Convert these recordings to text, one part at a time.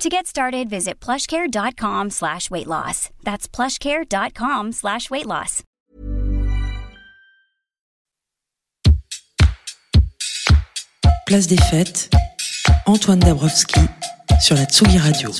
To get started, visit plushcare.com slash weight loss. That's plushcare.com slash weight loss. Place des fêtes, Antoine Dabrowski sur la Tsugi Radio.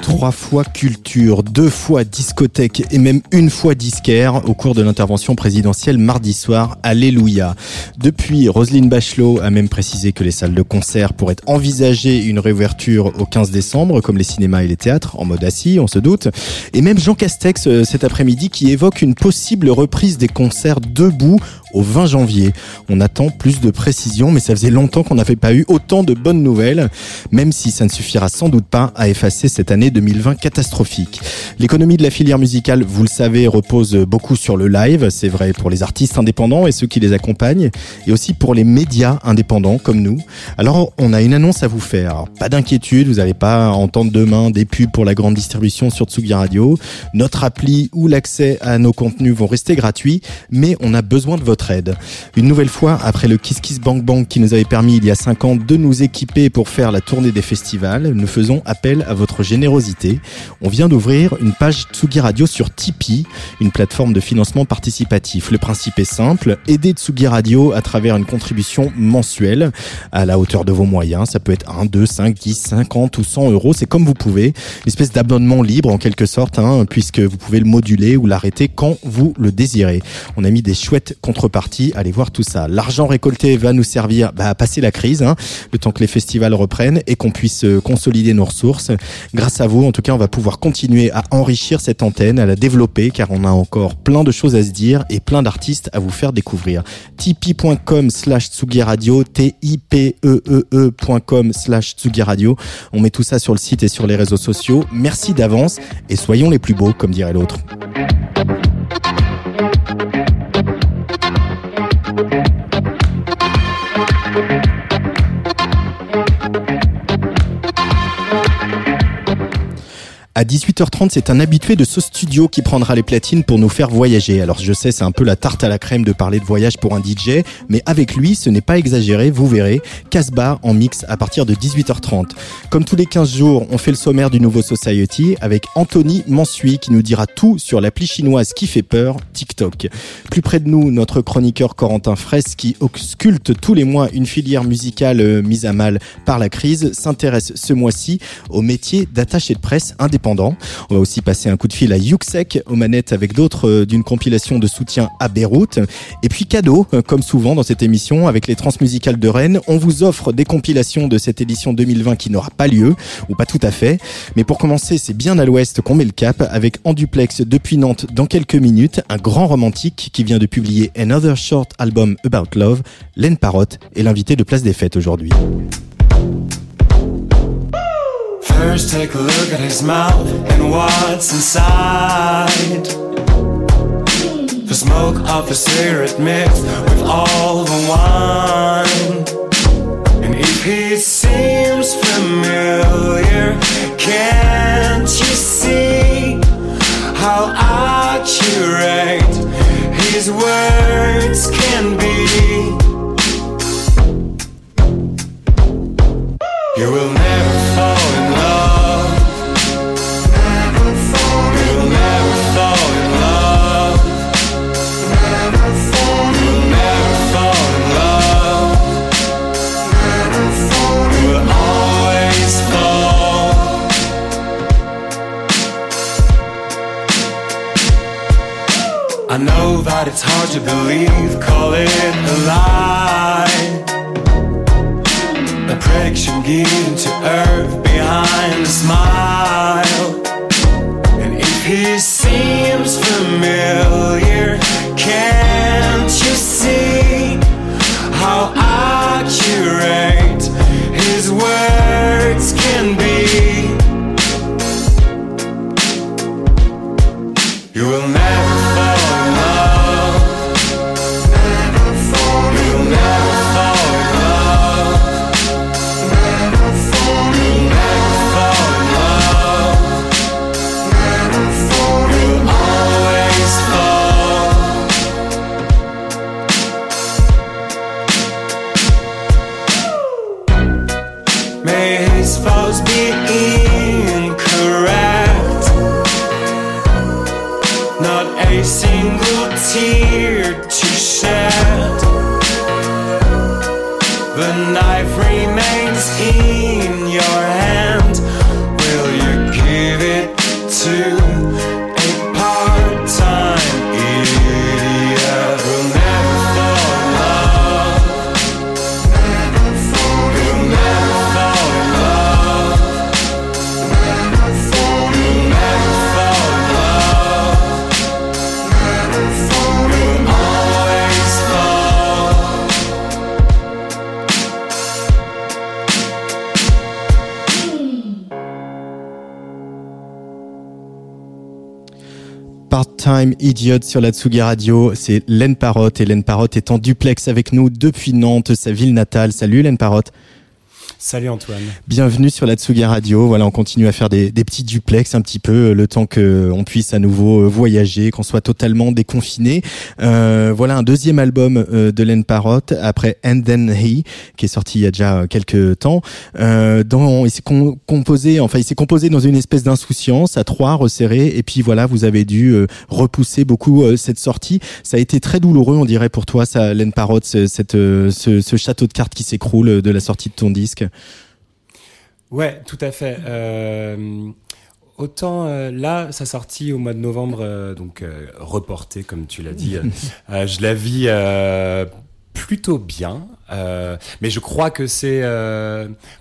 Trois fois culture, deux fois discothèque et même une fois disquaire au cours de l'intervention présidentielle mardi soir. Alléluia. Depuis, Roselyne Bachelot a même précisé que les salles de concert pourraient envisager une réouverture au 15 décembre, comme les cinémas et les théâtres, en mode assis, on se doute. Et même Jean Castex euh, cet après-midi qui évoque une possible reprise des concerts debout au 20 janvier. On attend plus de précisions, mais ça faisait longtemps qu'on n'avait pas eu autant de bonnes nouvelles, même si ça ne suffira sans doute pas à effacer cette année 2020 catastrophique. L'économie de la filière musicale, vous le savez, repose beaucoup sur le live. C'est vrai pour les artistes indépendants et ceux qui les accompagnent, et aussi pour les médias indépendants comme nous. Alors, on a une annonce à vous faire. pas d'inquiétude, vous n'allez pas entendre demain des pubs pour la grande distribution sur Tsugi Radio. Notre appli ou l'accès à nos contenus vont rester gratuits, mais on a besoin de votre aide. Une nouvelle fois, après le Kiss Kiss Bank Bank qui nous avait permis il y a 5 ans de nous équiper pour faire la tournée des festivals, nous faisons appel à votre générosité. On vient d'ouvrir une page Tsugi Radio sur Tipeee, une plateforme de financement participatif. Le principe est simple, aider Tsugi Radio à travers une contribution mensuelle à la hauteur de vos moyens. Ça peut être 1, 2, 5, 10, 50 ou 100 euros, c'est comme vous pouvez. Une espèce d'abonnement libre en quelque sorte, hein, puisque vous pouvez le moduler ou l'arrêter quand vous le désirez. On a mis des chouettes contreparties, allez voir tout ça. L'argent récolté va nous servir bah, à passer la crise, hein, le temps que les festivals reprennent et qu'on puisse euh, consolider nos ressources. Grâce à vous, en tout cas, on va pouvoir continuer à enrichir cette antenne, à la développer, car on a encore plein de choses à se dire et plein d'artistes à vous faire découvrir. tipeee.com slash Radio, T-I-P-E-E-E.com slash Radio. On met tout ça sur le site et sur les réseaux sociaux. Merci d'avance et soyons les plus beaux, comme dirait l'autre. À 18h30, c'est un habitué de ce studio qui prendra les platines pour nous faire voyager. Alors je sais, c'est un peu la tarte à la crème de parler de voyage pour un DJ, mais avec lui, ce n'est pas exagéré, vous verrez. Casbah en mix à partir de 18h30. Comme tous les 15 jours, on fait le sommaire du nouveau Society avec Anthony Mansui qui nous dira tout sur l'appli chinoise qui fait peur, TikTok. Plus près de nous, notre chroniqueur Corentin Fraisse qui ausculte tous les mois une filière musicale euh, mise à mal par la crise s'intéresse ce mois-ci au métier d'attaché de presse indépendant on va aussi passer un coup de fil à Yuxek aux manettes avec d'autres euh, d'une compilation de soutien à Beyrouth. Et puis cadeau, euh, comme souvent dans cette émission, avec les transmusicales de Rennes, on vous offre des compilations de cette édition 2020 qui n'aura pas lieu, ou pas tout à fait. Mais pour commencer, c'est bien à l'ouest qu'on met le cap avec en duplex depuis Nantes dans quelques minutes, un grand romantique qui vient de publier Another Short Album About Love, Len Parotte est l'invité de Place des Fêtes aujourd'hui. First, take a look at his mouth and what's inside. The smoke of a cigarette mixed with all the wine. And if he seems familiar, can't you see how accurate his words can be? You will never I know that it's hard to believe, call it a lie a prediction given to earth behind a smile. And if he seems familiar, can't you see how accurate Part-Time Idiot sur la Tsugi Radio. C'est Len Parotte et Len Parotte est en duplex avec nous depuis Nantes, sa ville natale. Salut Len Parotte. Salut Antoine. Bienvenue sur la Tsugi Radio. Voilà, on continue à faire des, des petits duplex un petit peu euh, le temps que euh, puisse à nouveau euh, voyager, qu'on soit totalement déconfiné. Euh, voilà un deuxième album de Len Parrott après And Then He qui est sorti il y a déjà quelques temps. Euh, dans, il s'est composé, enfin il s'est composé dans une espèce d'insouciance à trois resserré et puis voilà vous avez dû repousser beaucoup cette sortie. Ça a été très douloureux on dirait pour toi ça Len Parrott cette, ce, ce château de cartes qui s'écroule de la sortie de ton disque. Ouais, tout à fait. Euh, autant euh, là, sa sortie au mois de novembre, euh, donc reportée, comme tu l'as dit, je la vis plutôt bien. mais je crois que c'est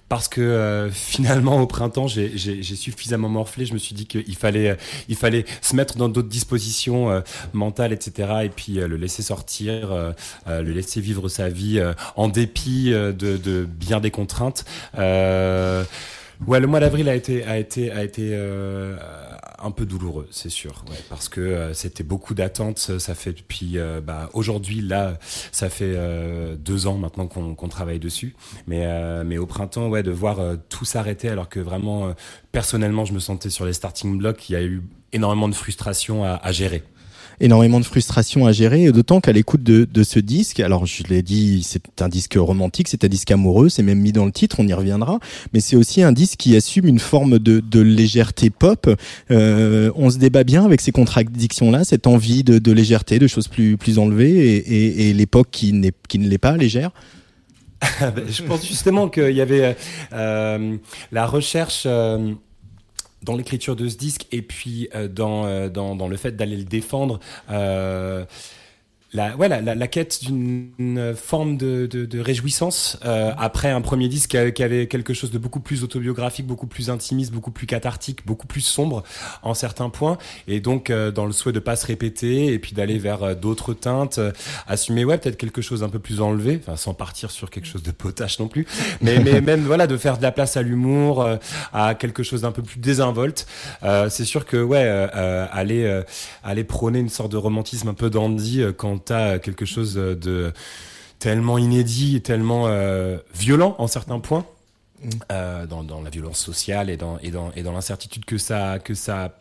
parce que finalement au printemps j'ai suffisamment morflé. Je me suis dit qu'il fallait il fallait se mettre dans d'autres dispositions mentales, etc. Et puis le laisser sortir, le laisser vivre sa vie en dépit de, de, bien des contraintes. Ouais, le mois d'avril a été a été a été euh, un peu douloureux, c'est sûr, parce que euh, c'était beaucoup d'attentes. Ça fait depuis euh, bah, aujourd'hui là, ça fait euh, deux ans maintenant qu'on travaille dessus. Mais mais au printemps, ouais, de voir tout s'arrêter alors que vraiment personnellement, je me sentais sur les starting blocks. Il y a eu énormément de frustration à gérer énormément de frustration à gérer, d'autant qu'à l'écoute de, ce disque, alors je l'ai dit, c'est un disque romantique, c'est un disque amoureux, c'est même mis dans le titre, on y reviendra, mais c'est aussi un disque qui assume une forme de, légèreté pop. Euh, on se débat bien avec ces contradictions-là, cette envie de, légèreté, de choses plus, plus enlevées, et, l'époque qui, qui ne l'est pas légère. je pense justement qu'il y avait euh, la recherche... Euh, dans l'écriture de ce disque et puis euh, dans, euh, dans, dans, le fait d'aller le défendre. Euh, la, ouais, la, la, quête d'une forme de, de, de réjouissance euh, après un premier disque qui avait quelque chose de beaucoup plus autobiographique, beaucoup plus intimiste, beaucoup plus cathartique, beaucoup plus sombre en certains points, et donc euh, dans le souhait de pas se répéter et puis d'aller vers euh, d'autres teintes, euh, assumer ouais peut-être quelque chose un peu plus enlevé, enfin sans partir sur quelque chose de potache non plus, mais, mais même voilà de faire de la place à l'humour, à quelque chose d'un peu plus désinvolte. C'est sûr que ouais aller aller prôner une sorte de romantisme un peu dandy quand t'as quelque chose de tellement inédit et tellement euh, violent en certains points. Mm. Euh, dans, dans, la violence sociale et dans, et dans, et dans l'incertitude que ça, que ça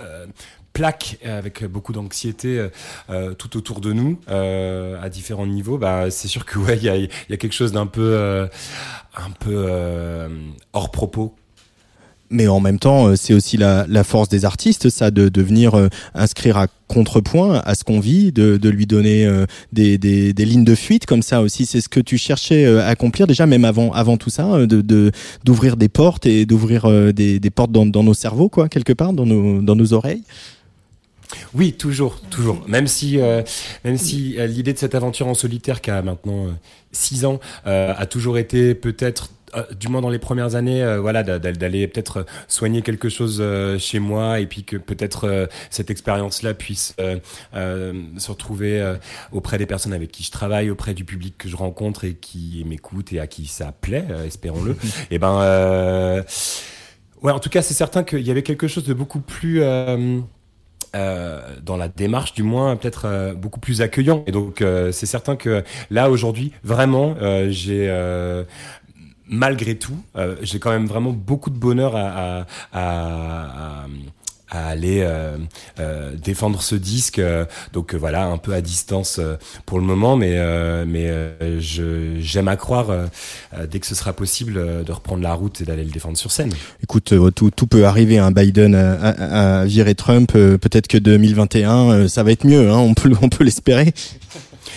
euh, plaque avec beaucoup d'anxiété euh, tout autour de nous euh, à différents niveaux bah c'est sûr que ouais il y a, y a quelque chose d'un peu euh, un peu hors propos mais en même temps, euh, c'est aussi la, force des artistes, ça, de, venir euh, inscrire à contrepoint à ce qu'on vit, de, lui donner euh, des, lignes de fuite comme ça aussi. C'est ce que tu cherchais à accomplir déjà, même avant, tout ça, de d'ouvrir des portes et d'ouvrir des, portes dans, nos cerveaux, quoi, quelque part, dans nos, oreilles. Oui, toujours, toujours. Même si, même si l'idée de cette aventure en solitaire, qui a maintenant six ans, a toujours été peut-être du moins dans les premières années, euh, voilà, d'aller peut-être soigner quelque chose euh, chez moi et puis que peut-être cette expérience-là puisse se retrouver auprès des personnes avec qui je travaille, auprès du public que je rencontre et qui m'écoute et à qui ça plaît, espérons-le. et eh ben, ouais, en tout cas, c'est certain qu'il y avait quelque chose de beaucoup plus euh, dans la démarche du moins peut-être euh, beaucoup plus accueillant et donc euh, c'est certain que là aujourd'hui vraiment j'ai malgré tout j'ai quand même vraiment beaucoup de bonheur à, à, à, à aller euh, euh, défendre ce disque. euh, donc euh, voilà, un peu à distance euh, pour le moment, mais euh, mais euh, j'aime à croire euh, euh, dès que ce sera possible euh, de reprendre la route et d'aller le défendre sur scène. Écoute, euh, tout, tout peut arriver. Hein. Biden a- a viré Trump. euh, Peut-être que 2021, euh, ça va être mieux. Hein. On peut, on peut l'espérer.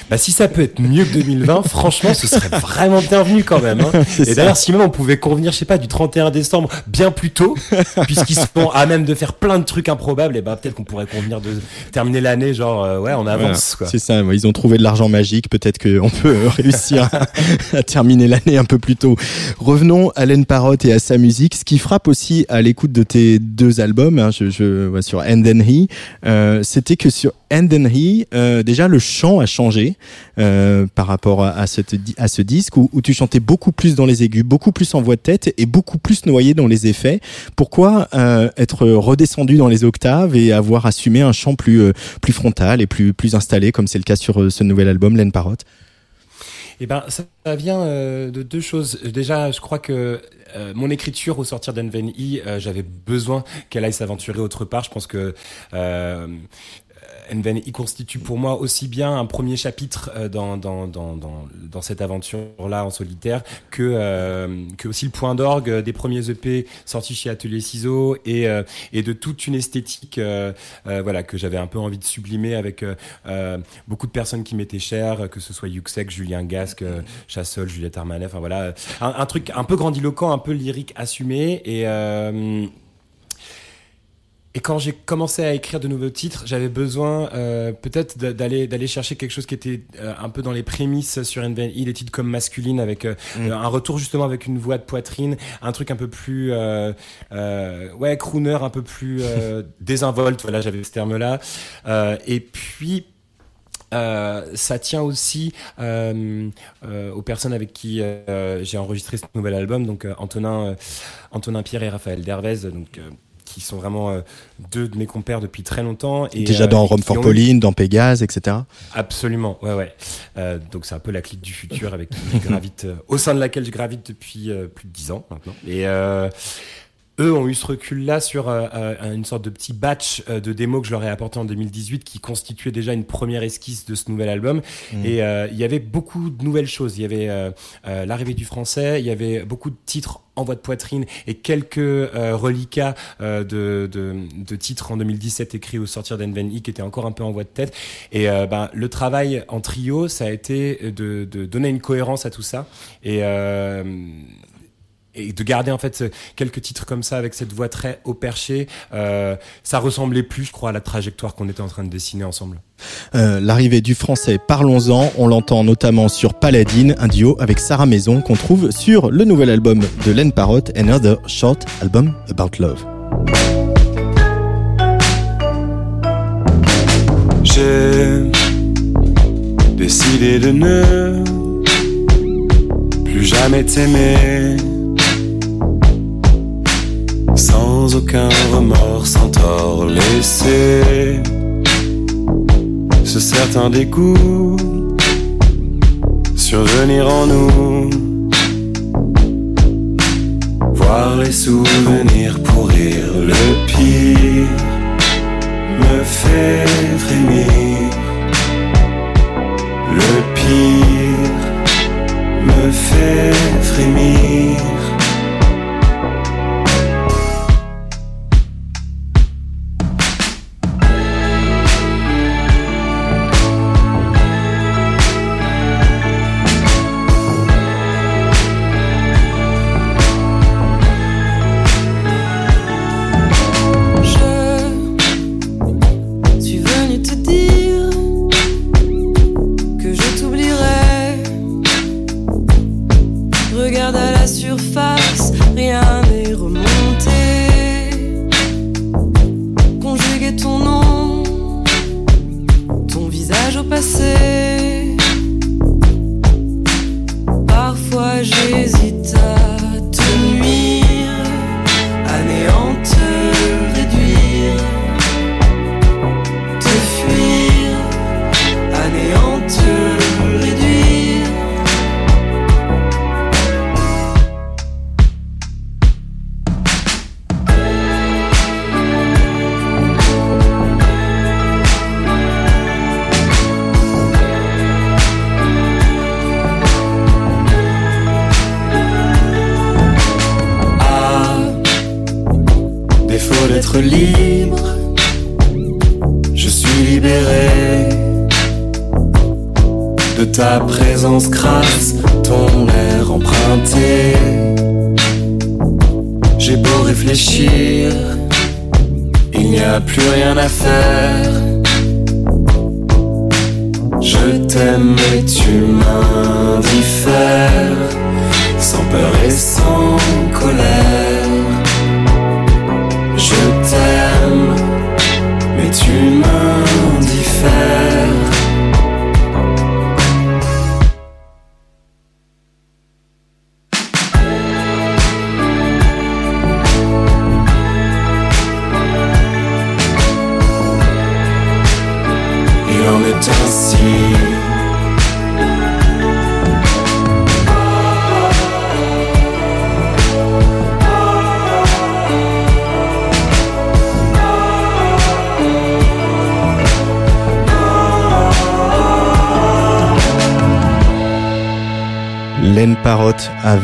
Bah si ça peut être mieux que 2020, franchement, ce serait vraiment bienvenu quand même. Hein. Et d'ailleurs, si même on pouvait convenir, je sais pas, du 31 décembre bien plus tôt, puisqu'ils sont à même de faire plein de trucs improbables, et ben peut-être qu'on pourrait convenir de terminer l'année genre euh, ouais, on avance. Voilà. C'est ça. Ils ont trouvé de l'argent magique. Peut-être qu'on peut euh, réussir à, à terminer l'année un peu plus tôt. Revenons à Len Parotte et à sa musique. Ce qui frappe aussi à l'écoute de tes deux albums, hein, je, je sur And Then He, euh, c'était que sur And Then He, euh, déjà le chant a changé euh, par rapport à, ce disque où, tu chantais beaucoup plus dans les aigus, beaucoup plus en voix de tête et beaucoup plus noyé dans les effets. Pourquoi euh, être redescendu dans les octaves et avoir assumé un chant plus euh, plus frontal et plus plus installé comme c'est le cas sur euh, ce nouvel album Len Parotte? Eh ben, ça, vient euh, de deux choses. Déjà, je crois que euh, mon écriture au sortir d'Enveni, euh, j'avais besoin qu'elle aille s'aventurer autre part. Je pense que euh, Enveni constitue pour moi aussi bien un premier chapitre euh, dans, dans, dans, dans, cette aventure-là en solitaire que, euh, que aussi le point d'orgue des premiers EP sortis chez Atelier Ciseaux et, euh, et de toute une esthétique euh, euh, voilà, que j'avais un peu envie de sublimer avec euh, euh, beaucoup de personnes qui m'étaient chères, que ce soit Yuxek, Julien Gasque, euh, Chassol, Juliette Armanet, enfin voilà, un, un truc un peu grandiloquent, un peu lyrique assumé et euh, et quand j'ai commencé à écrire de nouveaux titres, j'avais besoin euh, peut-être d'a- d'aller d'aller chercher quelque chose qui était euh, un peu dans les prémices sur NVI, des titres comme masculine avec euh, Mm. un retour justement avec une voix de poitrine, un truc un peu plus euh, euh, ouais crooner, un peu plus euh, désinvolte. Voilà, j'avais ce terme-là. Euh, et puis euh, ça tient aussi euh, euh, aux personnes avec qui euh, j'ai enregistré ce nouvel album, donc euh, Antonin, euh, Antonin Pierre et Raphaël Dervez, donc euh, qui sont vraiment euh, deux de mes compères depuis très longtemps. Et, Déjà euh, dans et Rome for Pauline, dans Pégase, etc. Absolument, ouais, ouais. Euh, donc c'est un peu la clique du futur avec qui je gravite, euh, au sein de laquelle je gravite depuis euh, plus de dix ans maintenant. Et euh, eux ont eu ce recul-là sur euh, euh, une sorte de petit batch euh, de démos que je leur ai apporté en 2018 qui constituait déjà une première esquisse de ce nouvel album. Et euh, il y avait beaucoup de nouvelles choses. Il y avait l'arrivée du français, il y avait beaucoup de titres en voix de poitrine et quelques euh, reliquats euh, de, de, de titres en 2017 écrits au sortir d'Enveni qui étaient encore un peu en voix de tête. Et euh, ben, le travail en trio, ça a été de, de donner une cohérence à tout ça. Et euh, et de garder en fait quelques titres comme ça avec cette voix très haut perché, euh, ça ressemblait plus, je crois, à la trajectoire qu'on était en train de dessiner ensemble. Euh, L'arrivée du français, parlons-en. On l'entend notamment sur Paladine, un duo avec Sarah Maison qu'on trouve sur le nouvel album de Len Parotte, Another Short Album About Love. J'ai décidé de ne plus jamais t'aimer. Sans aucun remords, sans tort laisser ce certain dégoût survenir en nous. Voir les souvenirs pourrir le pire me fait frémir. Le pire me fait frémir.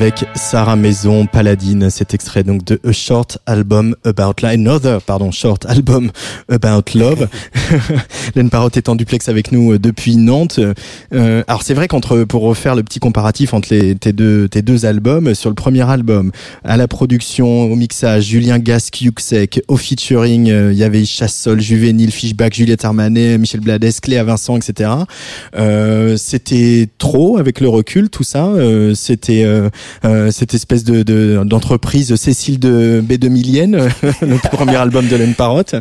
Parotte avec Sarah Maison, Paladine. Cet extrait donc de A Short Album About Love. Another, pardon, Short Album About Love. Len Parotte est en duplex avec nous euh, depuis Nantes. Euh, alors c'est vrai qu'entre, pour refaire le petit comparatif entre les, tes deux, tes deux albums, sur le premier album, à la production, au mixage, Julien Gasque, Yuxek, au featuring, euh, il y avait Chassol, Juvénile, Fishback, Juliette Armanet, Michel Blades, Cléa Vincent, etc. Euh, c'était trop avec le recul, tout ça. Euh, c'était euh, cette espèce de de- d'entreprise Cécile de B2000ienne, le premier album de Len Parotte.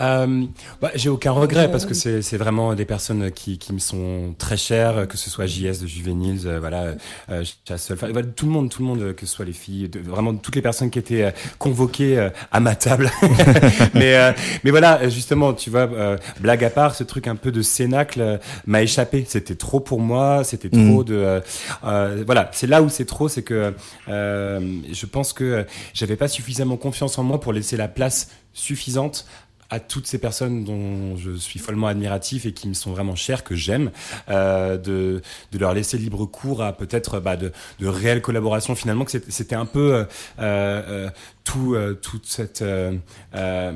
Euh, bah, j'ai aucun regret parce que c'est c'est vraiment des personnes qui, qui me sont très chères, que ce soit JS de Juveniles, euh, voilà, euh, Chassol, enfin, voilà, tout le monde, tout le monde, que ce soit les filles, de- vraiment toutes les personnes qui étaient euh, convoquées euh, à ma table. mais euh, mais voilà, justement, tu vois, euh, blague à part, ce truc un peu de cénacle euh, m'a échappé. C'était trop pour moi, c'était trop Mhm. de, euh, euh, voilà, c'est là où c'est trop, c'est que euh, je pense que j'avais pas suffisamment confiance en moi pour laisser la place suffisante à toutes ces personnes dont je suis follement admiratif et qui me sont vraiment chères, que j'aime, euh, de, de leur laisser libre cours à peut-être bah, de, de réelles collaborations. Finalement, que c'était- un peu euh, euh, tout, euh, toute cette, euh, euh,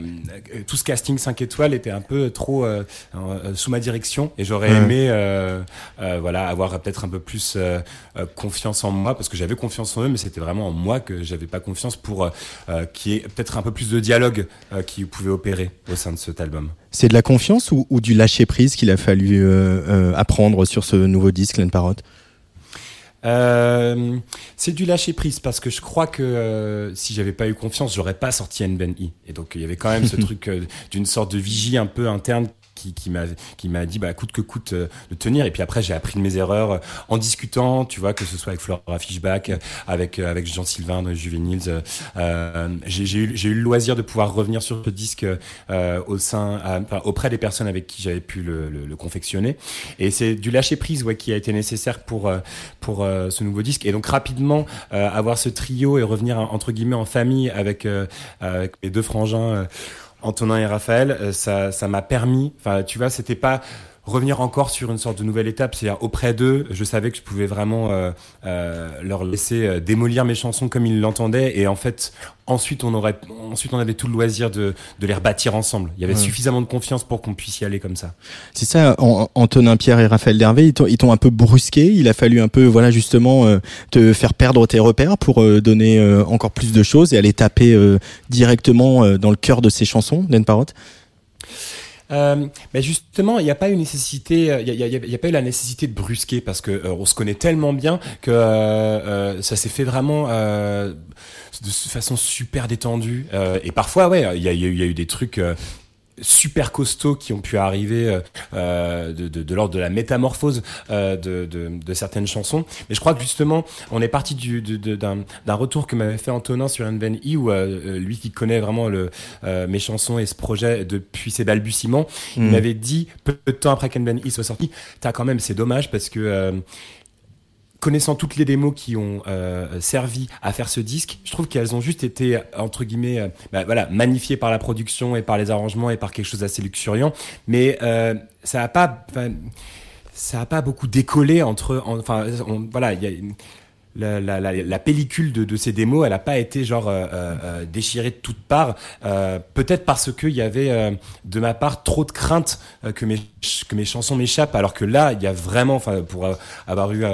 tout ce casting 5 étoiles était un peu trop sous ma direction et j'aurais aimé voilà avoir peut-être un peu plus confiance en moi parce que j'avais confiance en eux mais c'était vraiment en moi que j'avais pas confiance pour qu'il y ait peut-être un peu plus de dialogue qui pouvait opérer au sein de cet album. C'est de la confiance ou, ou du lâcher prise qu'il a fallu apprendre sur ce nouveau disque, Len Parotte? Euh, c'est du lâcher prise parce que je crois que euh, si j'avais pas eu confiance, j'aurais pas sorti NBNI. Et donc il y avait quand même ce truc euh, d'une sorte de vigie un peu interne qui, m'a qui m'a dit bah coûte que coûte euh, de tenir. Et puis après j'ai appris de mes erreurs euh, en discutant, tu vois que ce soit avec Flora Fishback, euh, avec avec Jean Sylvain de Juveniles. j'ai eu j'ai eu le loisir de pouvoir revenir sur ce disque au sein auprès des personnes avec qui j'avais pu le, confectionner. Et c'est du lâcher prise ouais qui a été nécessaire pour pour ce nouveau disque. Et donc rapidement avoir ce trio et revenir entre guillemets en famille avec, avec mes deux frangins Antonin et Raphaël, euh, ça ça m'a permis. Enfin tu vois c'était pas revenir encore sur une sorte de nouvelle étape, c'est-à-dire auprès d'eux, je savais que je pouvais vraiment euh, euh, leur laisser euh, démolir mes chansons comme ils l'entendaient, et en fait, ensuite on aurait, ensuite on avait tout le loisir de, de les rebâtir ensemble. Il y avait Ouais. suffisamment de confiance pour qu'on puisse y aller comme ça. C'est ça, An- Antonin Pierre et Raphaël Dervé, ils t'ont- un peu brusqué. Il a fallu un peu, voilà, justement, euh, te faire perdre tes repères pour euh, donner euh, encore plus de choses et aller taper euh, directement euh, dans le cœur de ces chansons, Len Parotte. Euh, mais justement, il n'y a pas eu nécessité, a, pas eu la nécessité de brusquer parce que euh, on se connaît tellement bien que euh, euh, ça s'est fait vraiment euh, de façon super détendue. Et parfois, ouais, il y a, y a eu des trucs. Super costauds qui ont pu arriver euh, euh, de, de, de l'ordre de la métamorphose euh, de, de, de certaines chansons. Mais je crois que justement, on est parti du, d'un, d'un retour que m'avait fait Antonin sur Unven E, où euh, euh, lui qui connaît vraiment le, euh, mes chansons et ce projet depuis ses balbutiements, il Mm. m'avait dit, peu de temps après qu'Unven E soit sorti, t'as quand même, c'est dommage parce que... connaissant toutes les démos qui ont euh, servi à faire ce disque, je trouve qu'elles ont juste été entre guillemets, euh, bah, voilà, magnifiées par la production et par les arrangements et par quelque chose d'assez luxuriant, mais euh, ça a pas, ça a pas beaucoup décollé entre, en- enfin, voilà, la, pellicule de, ces démos, elle n'a pas été genre déchirée de toutes parts. Peut-être parce qu'il y avait de ma part trop de crainte que mes que mes chansons m'échappent, alors que là, il y a vraiment, enfin, pour avoir eu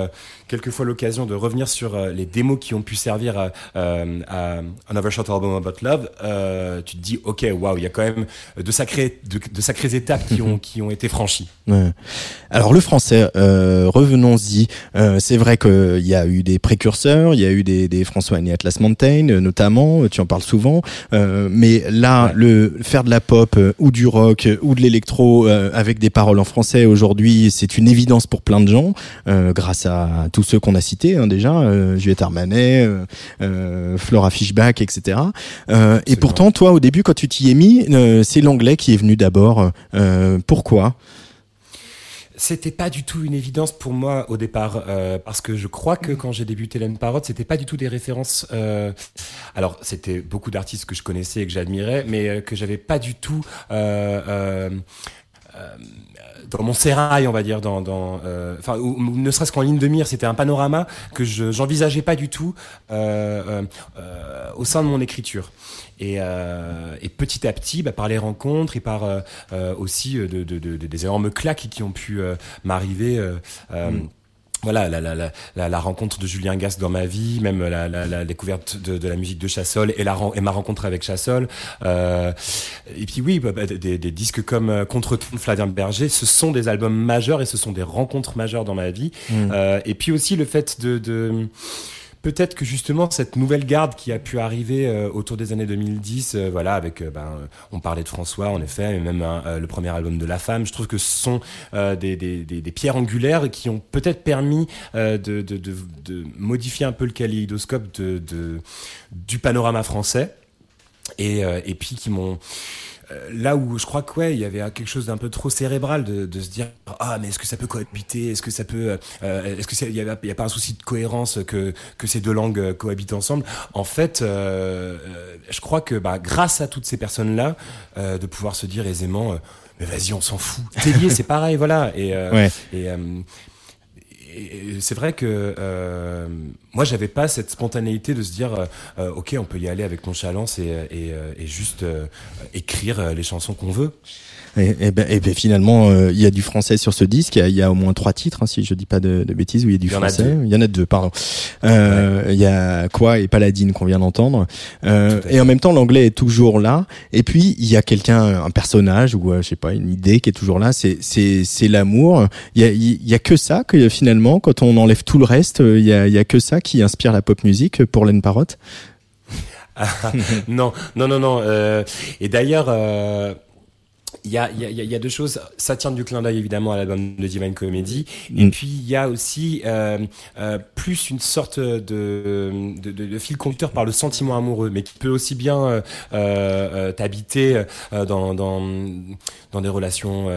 quelquefois l'occasion de revenir sur les démos qui ont pu servir à, à Another Short Album About Love, tu te dis, ok, waouh, il y a quand même de sacrées de, de sacrées étapes qui ont qui ont été franchies. Ouais. Alors le français, revenons-y. C'est vrai qu'il y a eu des précurseurs, il y a eu des, des François et Atlas Mountain notamment, tu en parles souvent, euh, mais là, ouais. le faire de la pop euh, ou du rock euh, ou de l'électro avec des paroles en français aujourd'hui, c'est une évidence pour plein de gens, grâce à tous ceux qu'on a cités hein, déjà, Juliette Armanet, Flora Fishback, etc. et pourtant, toi, au début, quand tu t'y es mis, c'est l'anglais qui est venu d'abord. pourquoi? C'était pas du tout une évidence pour moi au départ euh, parce que je crois que quand j'ai débuté Laine Parrot, c'était pas du tout des références. Euh... Alors c'était beaucoup d'artistes que je connaissais et que j'admirais, mais euh, que j'avais pas du tout. Euh, dans mon sérail, on va dire, dans, dans enfin, ou, ne serait-ce qu'en ligne de mire, c'était un panorama que je j'envisageais pas du tout au sein de mon écriture. Et, euh, et, petit à petit, bah, par les rencontres et par euh, aussi de, de, de, des énormes claques qui ont pu m'arriver. Mm voilà la, la, la, la, rencontre de Julien Gas dans ma vie, même la, la découverte de, de, la musique de Chassol et, la, et ma rencontre avec Chassol. Euh, et puis oui, bah, bah, des, des, disques comme euh, Contre tout Flavien Berger, ce sont des albums majeurs et ce sont des rencontres majeures dans ma vie. Mmh. Euh, et puis aussi le fait de, de peut-être que justement cette nouvelle garde qui a pu arriver euh, autour des années 2010, euh, voilà, avec, euh, ben, on parlait de François en effet, et même hein, le premier album de La Femme, je trouve que ce sont des, des, des, des, pierres angulaires qui ont peut-être permis de, de, de, de, modifier un peu le kaléidoscope de, du panorama français, et, et puis qui m'ont euh, là où je crois que ouais, il y avait quelque chose d'un peu trop cérébral de, de se dire ah mais est-ce que ça peut cohabiter? Est-ce que ça peut euh, est-ce que il y, a, y a pas un souci de cohérence que que ces deux langues euh, cohabitent ensemble en fait euh, je crois que bah, grâce à toutes ces personnes là euh, de pouvoir se dire aisément mais vas-y on s'en fout. Télier c'est pareil voilà et ouais. et c'est vrai que euh, moi j'avais pas cette spontanéité de se dire euh, ok on peut y aller avec nonchalance et, et, et juste euh, écrire les chansons qu'on veut et, et, ben, et ben finalement, il euh, y a du français sur ce disque. Il y, y, a au moins trois titres, hein, si je dis pas de, de bêtises, où il y a du y français. Il y en a deux, pardon. Euh, il ouais. y a quoi et Paladine qu'on vient d'entendre. Euh, et en même temps, l'anglais est toujours là. Et puis il y a quelqu'un, un personnage ou euh, je sais pas, une idée qui est toujours là. C'est c'est c'est l'amour. Il y a il y a que ça que finalement, quand on enlève tout le reste, il y a il y a que ça qui inspire la pop musique pour Len Parrot. non, non, non, non. Euh, et d'ailleurs, euh, il y a, y, a, y a deux choses. Ça tient du clin d'œil évidemment à l'album de Divine Comedy. Mm. Et puis il y a aussi euh, euh, plus une sorte de, de, de, de, fil conducteur par le sentiment amoureux, mais qui peut aussi bien euh, t'habiter dans, dans, dans des relations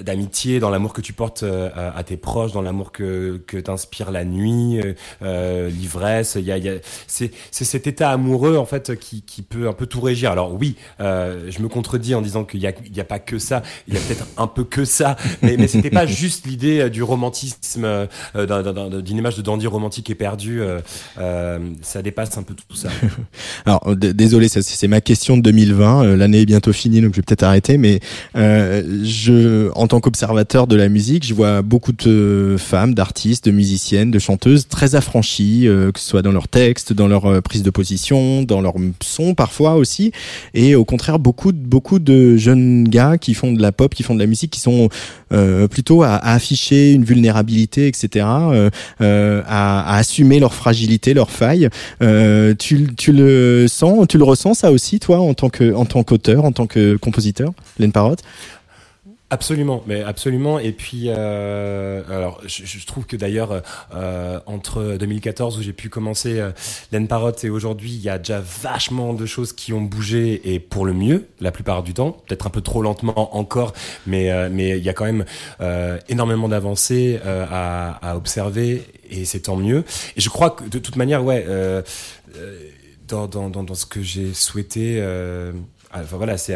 d'amitié, dans l'amour que tu portes à, à, tes proches, dans l'amour que, que t'inspire la nuit, l'ivresse. Il y a, y a, c'est cet état amoureux en fait qui, qui peut un peu tout régir. Alors oui, je me contredis en disant qu'il y a il n'y a pas que ça, il y a peut-être un peu que ça, mais, mais c'était pas juste l'idée euh, du romantisme, euh, d'une image de dandy romantique et perdu. Euh, euh, ça dépasse un peu tout ça. Alors désolé, c'est ma question de 2020. L'année est bientôt finie, donc je vais peut-être arrêter. Mais je, en tant qu'observateur de la musique, je vois beaucoup de femmes, d'artistes, de musiciennes, de chanteuses très affranchies, que ce soit dans leurs textes, dans leur prise de position, dans leur son parfois aussi, et au contraire beaucoup beaucoup de jeunes gars qui font de la pop, qui font de la musique, qui sont euh, plutôt à, à, afficher une vulnérabilité, etc., euh, euh, à, à, assumer leur fragilité, leurs failles. Euh, tu, tu le sens, tu le ressens ça aussi, toi, en tant que en tant qu'auteur, en tant que compositeur, Len Parrot Absolument, mais absolument. Et puis, euh, alors, je, je, trouve que d'ailleurs, euh, entre 2014 où j'ai pu commencer euh, Laine Parotte et aujourd'hui, il y a déjà vachement de choses qui ont bougé et pour le mieux, la plupart du temps. Peut-être un peu trop lentement encore, mais euh, mais il y a quand même euh, énormément d'avancées euh, à, à, observer et c'est tant mieux. Et je crois que de toute manière, ouais. Dans, dans, dans, dans, ce que j'ai souhaité enfin voilà, c'est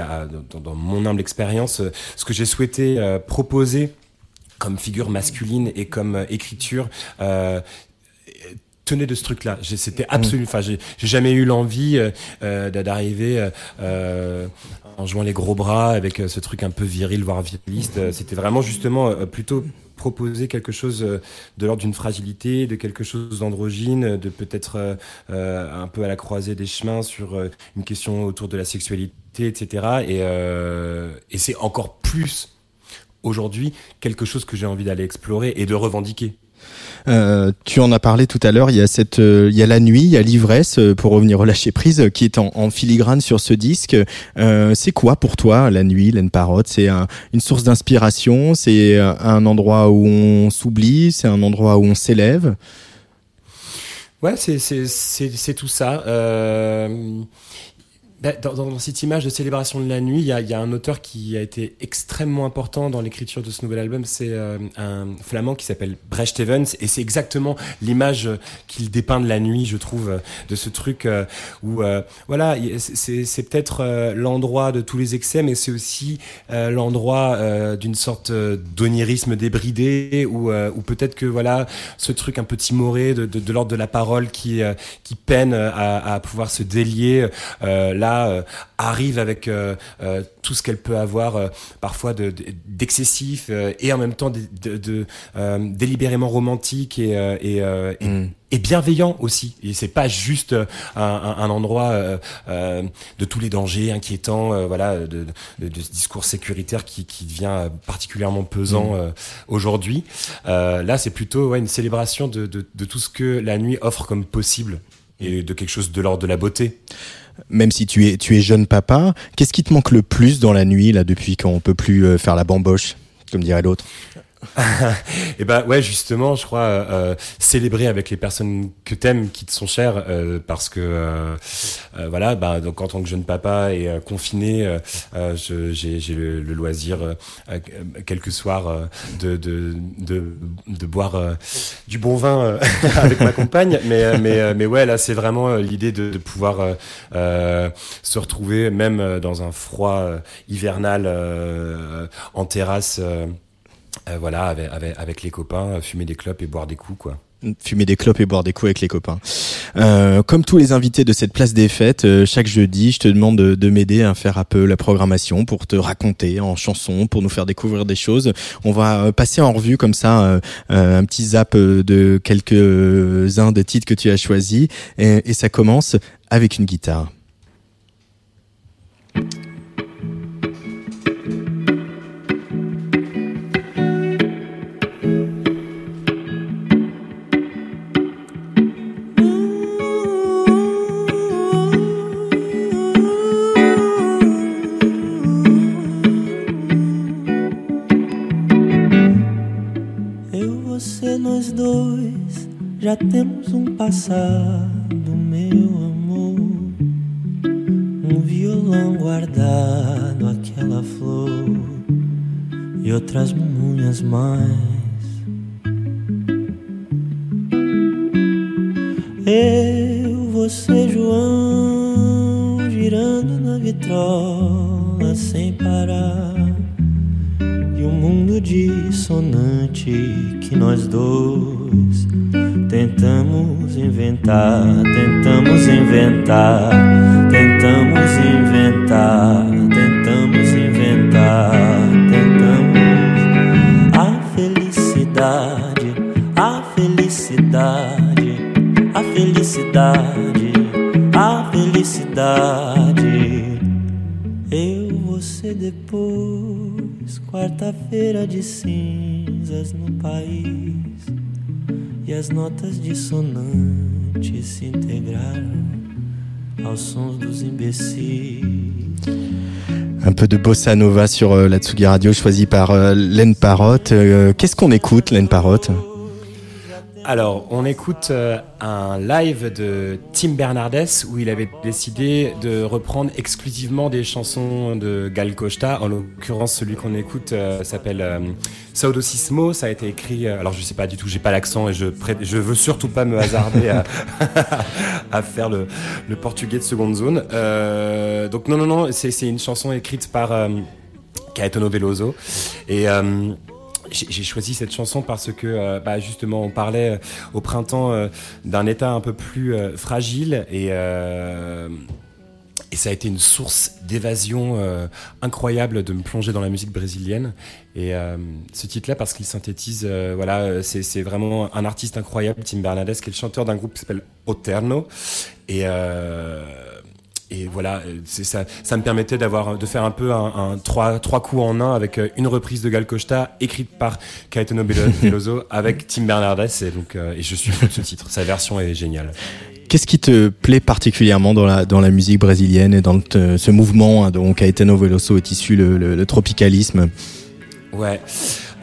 dans, dans, mon humble expérience, euh, ce que j'ai souhaité euh, proposer comme figure masculine et comme euh, écriture, euh, tenais de ce truc-là. C'était absolu. Enfin, j'ai jamais eu l'envie d'arriver en jouant les gros bras avec ce truc un peu viril, voire viriliste. C'était vraiment justement plutôt proposer quelque chose euh, de l'ordre d'une fragilité, de quelque chose d'androgyne, de peut-être euh, euh, un peu à la croisée des chemins sur une question autour de la sexualité, etc. Et, et c'est encore plus aujourd'hui quelque chose que j'ai envie d'aller explorer et de revendiquer. Euh, tu en as parlé tout à l'heure. Il y a cette, euh, il y a la nuit, il y a l'ivresse euh, pour revenir au lâcher prise qui est en, filigrane sur ce disque. c'est quoi pour toi la nuit, Laine Parotte C'est une source d'inspiration? C'est un endroit où on s'oublie? C'est un endroit où on s'élève? Ouais, c'est c'est tout ça. Euh bah, dans, dans, cette image de célébration de la nuit, il y, y, a, un auteur qui a été extrêmement important dans l'écriture de ce nouvel album. C'est euh, un flamand qui s'appelle Brecht Evans, et c'est exactement l'image qu'il dépeint de la nuit, je trouve, de ce truc euh, où, euh, voilà, c'est peut-être l'endroit de tous les excès, mais c'est aussi l'endroit d'une sorte d'onirisme débridé, ou peut-être que voilà, ce truc un peu timoré de, de, de l'ordre de la parole qui qui peine à, à pouvoir se délier là euh, arrive avec euh, euh, tout ce qu'elle peut avoir parfois d'excessif et en même temps de, délibérément romantique et, mm. et, bienveillant aussi. Et c'est pas juste un, endroit de tous les dangers inquiétants, voilà, de, ce discours sécuritaire qui, devient particulièrement pesant mm. aujourd'hui. là, c'est plutôt une célébration de tout ce que la nuit offre comme possible et de quelque chose de l'ordre de la beauté même si tu es, tu es jeune papa, qu'est-ce qui te manque le plus dans la nuit, là, depuis qu'on peut plus euh, faire la bamboche, comme dirait l'autre? Et eh ben ouais justement je crois euh, euh, célébrer avec les personnes que t'aimes qui te sont chères euh, parce que euh, euh, voilà bah donc en tant que jeune papa et confiné j'ai le, le, loisir quelques soirs de de, de, de boire du bon vin avec ma compagne. Mais mais mais ouais là c'est vraiment l'idée de, de, pouvoir se retrouver même dans un froid hivernal en terrasse euh, voilà, avec, avec, les copains, fumer des clopes et boire des coups, quoi fumer des clopes et boire des coups avec les copains. Euh, comme tous les invités de cette place des fêtes, euh, chaque jeudi, je te demande de, m'aider à faire un peu la programmation pour te raconter en chanson, pour nous faire découvrir des choses. On va passer en revue comme ça un petit zap de quelques-uns des titres que tu as choisis et ça commence avec une guitare. Já temos um passado, meu amor. Um violão guardado, aquela flor e outras muitas mais. Eu, você, João, girando na vitrola sem parar. E um mundo dissonante que nós dois Tentamos inventar, tentamos inventar, tentamos inventar, tentamos inventar, tentamos a felicidade, a felicidade, a felicidade, a felicidade. Eu, você depois, quarta-feira de cinzas no país e as notas dissonantes se integraram aos sons dos imbecis. Un peu de bossa nova sur euh, la Tsugi Radio choisi par euh, Len Parotte. Euh, Qu'est-ce qu'on écoute, Len Parotte alors, on écoute euh, un live de Tim Bernardes où il avait décidé de reprendre exclusivement des chansons de Gal Costa. En l'occurrence, celui qu'on écoute euh, s'appelle euh, Saudosismo. Ça a été écrit, alors je sais pas du tout, j'ai pas l'accent et je, je veux surtout pas me hasarder à, faire le, le, portugais de seconde zone. donc non, non, non, c'est une chanson écrite par Caetano Veloso. Et j'ai choisi cette chanson parce que bah, justement on parlait au printemps d'un état un peu plus fragile et et ça a été une source d'évasion euh, incroyable de me plonger dans la musique brésilienne. Et euh, ce titre-là, parce qu'il synthétise, euh, voilà, c'est vraiment un artiste incroyable, Tim Bernardes, qui est le chanteur d'un groupe qui s'appelle Oterno. Et et voilà, ça, ça me permettait d'avoir, de faire un peu un, trois, trois coups en un avec une reprise de Gal Costa écrite par Caetano Veloso avec Tim Bernardes. Et donc, et je suis fou de ce titre. Sa version est géniale. Qu'est-ce qui te plaît particulièrement dans la, dans la musique brésilienne et dans ce mouvement hein, dont Caetano Veloso est issu, le, le, tropicalisme? Ouais,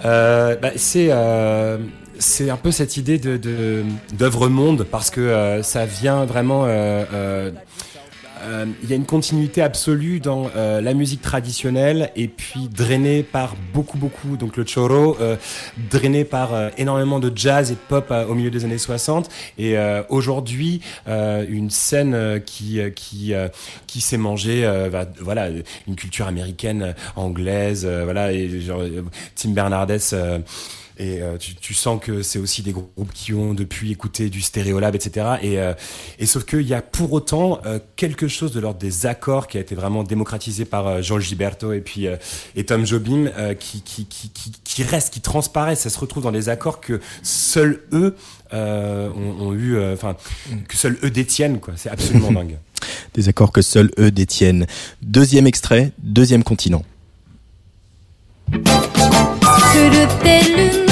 euh, bah, c'est euh, c'est un peu cette idée de d'œuvre monde parce que euh, ça vient vraiment euh, euh, il y a une continuité absolue dans euh, la musique traditionnelle et puis drainée par beaucoup beaucoup donc le choro euh, drainé par énormément de jazz et de pop au milieu des années 60 et aujourd'hui une scène qui qui qui s'est mangée voilà une culture américaine anglaise voilà et genre Tim Bernardes et euh, tu, tu, sens que c'est aussi des groupes qui ont depuis écouté du Stéréolab, etc. Et, euh, et sauf qu'il y a pour autant euh, quelque chose de l'ordre des accords qui a été vraiment démocratisé par Jean Gilberto et puis et Tom Jobim qui, qui, qui, qui, qui reste, qui transparaît. Ça se retrouve dans des accords que seuls eux ont, ont, eu, enfin que seuls eux détiennent. Quoi. C'est absolument dingue. Des accords que seuls eux détiennent. Deuxième extrait, deuxième continent. 'On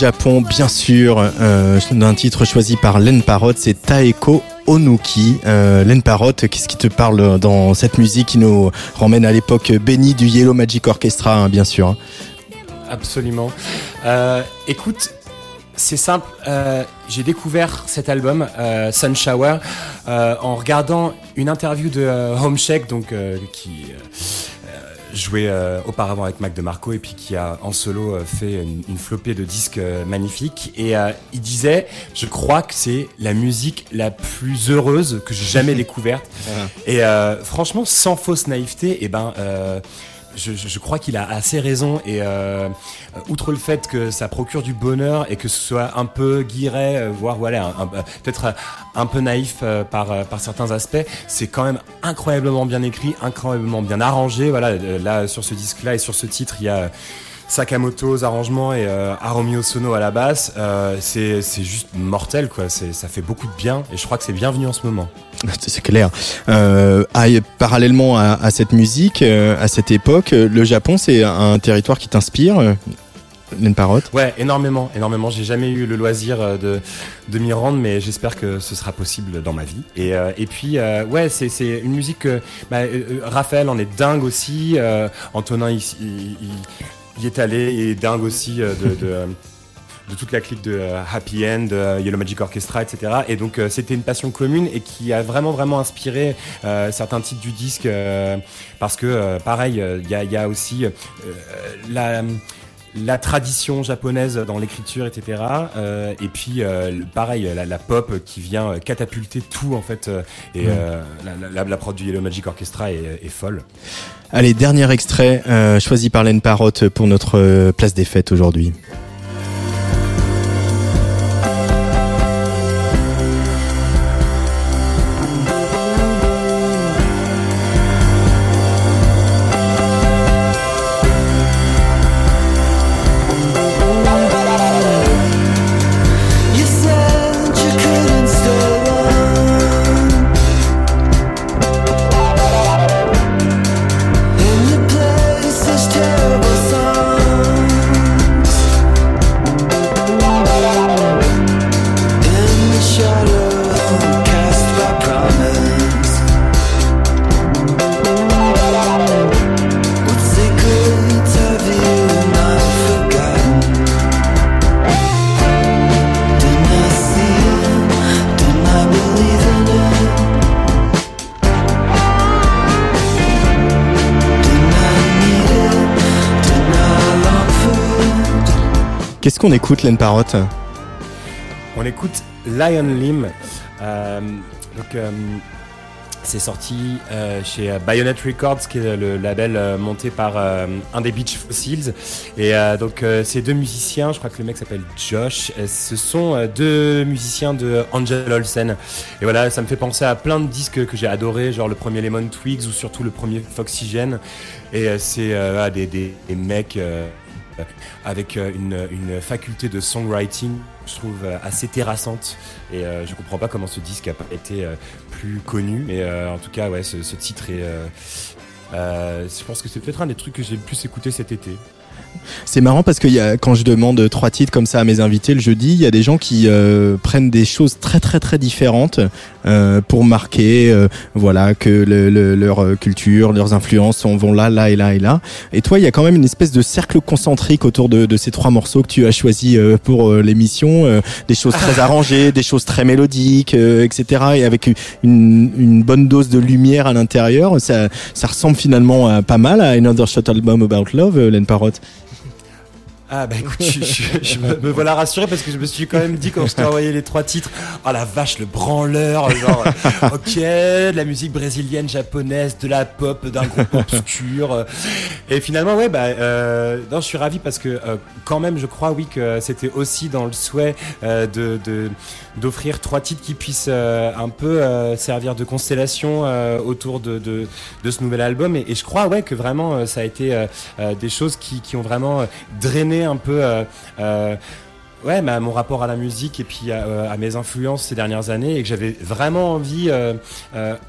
Japon, bien sûr, euh, d'un titre choisi par Len Parrot, c'est Taeko Onuki. Euh, Len Parrot, qu'est-ce qui te parle dans cette musique qui nous ramène à l'époque bénie du Yellow Magic Orchestra, hein, bien sûr hein Absolument. Euh, écoute, c'est simple, euh, j'ai découvert cet album, euh, Sun Shower, en regardant une interview de Home donc qui jouait auparavant avec Mac DeMarco et puis qui a en solo fait une, flopée de disques magnifiques. Et il disait, je crois que c'est la musique la plus heureuse que j'ai jamais découverte. et franchement, sans fausse naïveté, et eh ben je, je, crois qu'il a assez raison et euh, outre le fait que ça procure du bonheur et que ce soit un peu guiré, euh, voire voilà, peut-être un peu naïf euh, par, euh, par certains aspects, c'est quand même incroyablement bien écrit, incroyablement bien arrangé. Voilà, là sur ce disque-là et sur ce titre, il y a Sakamoto aux arrangements et euh, Aromio Sono à la basse, euh, c'est juste mortel quoi. Ça fait beaucoup de bien et je crois que c'est bienvenu en ce moment. C'est clair. Euh, parallèlement à, à, cette musique, euh, à cette époque, le Japon c'est un territoire qui t'inspire. Une parotte Ouais, énormément, énormément. J'ai jamais eu le loisir de, de m'y rendre, mais j'espère que ce sera possible dans ma vie. Et, et puis, ouais, c'est une musique. Bah, Raphaël en est dingue aussi. Antonin, il, il, il est allé et dingue aussi euh, de, euh, de, toute la clique de euh, Happy End, Yellow Magic Orchestra, etc. Et donc c'était une passion commune et qui a vraiment vraiment inspiré certains titres du disque parce que pareil, il y y, a, aussi la la tradition japonaise dans l'écriture, etc. Euh, et puis pareil, la, pop qui vient catapulter tout en fait. et la, la, prod du Yellow Magic Orchestra est, est folle. Allez, dernier extrait choisi par Len Parrot pour notre place des fêtes aujourd'hui. Qu'on écoute, Len Parrot On écoute Lion Limb. Euh, donc, euh, c'est sorti euh, chez Bayonet Records, qui est le label monté par un des Beach Fossils. Et donc, ces deux musiciens, je crois que le mec s'appelle Josh, ce sont deux musiciens de Angel Olsen. Et voilà, ça me fait penser à plein de disques que j'ai adorés, genre le premier Lemon Twigs ou surtout le premier Foxygen. Et c'est des, des, mecs avec euh, une, faculté de songwriting, je trouve euh, assez terrassante. Et euh, je comprends pas comment ce disque a été plus connu. Mais en tout cas, ouais, ce, titre est. je pense que c'est peut-être un des trucs que j'ai le plus écouté cet été. C'est marrant parce que y a, quand je demande trois titres comme ça à mes invités le jeudi, il y a des gens qui euh, prennent des choses très très très différentes euh, pour marquer, euh, voilà, que le, leur culture, leurs influences vont là, là et là et là. Et toi, il y a quand même une espèce de cercle concentrique autour de, de ces trois morceaux que tu as choisis pour l'émission, des choses très arrangées, des choses très mélodiques, etc. Et avec une, une, bonne dose de lumière à l'intérieur, ça, ça ressemble finalement à, pas mal à Another Shot Album About Love, Len Parrot. Ah bah écoute, je, me, voilà rassuré parce que je me suis quand même dit quand je t'ai envoyé les trois titres, oh la vache, le branleur, genre, ok, de la musique brésilienne, japonaise, de la pop, d'un groupe obscur. Et finalement, ouais, bah, euh, non, je suis ravi parce que euh, quand même, je crois, oui, que c'était aussi dans le souhait euh, d'offrir trois titres qui puissent un peu servir de constellation autour de, ce nouvel album. Et, je crois, ouais, que vraiment, ça a été des choses qui ont vraiment drainé un peu euh, euh, ouais, mon rapport à la musique et puis à, mes influences ces dernières années et que j'avais vraiment envie, euh,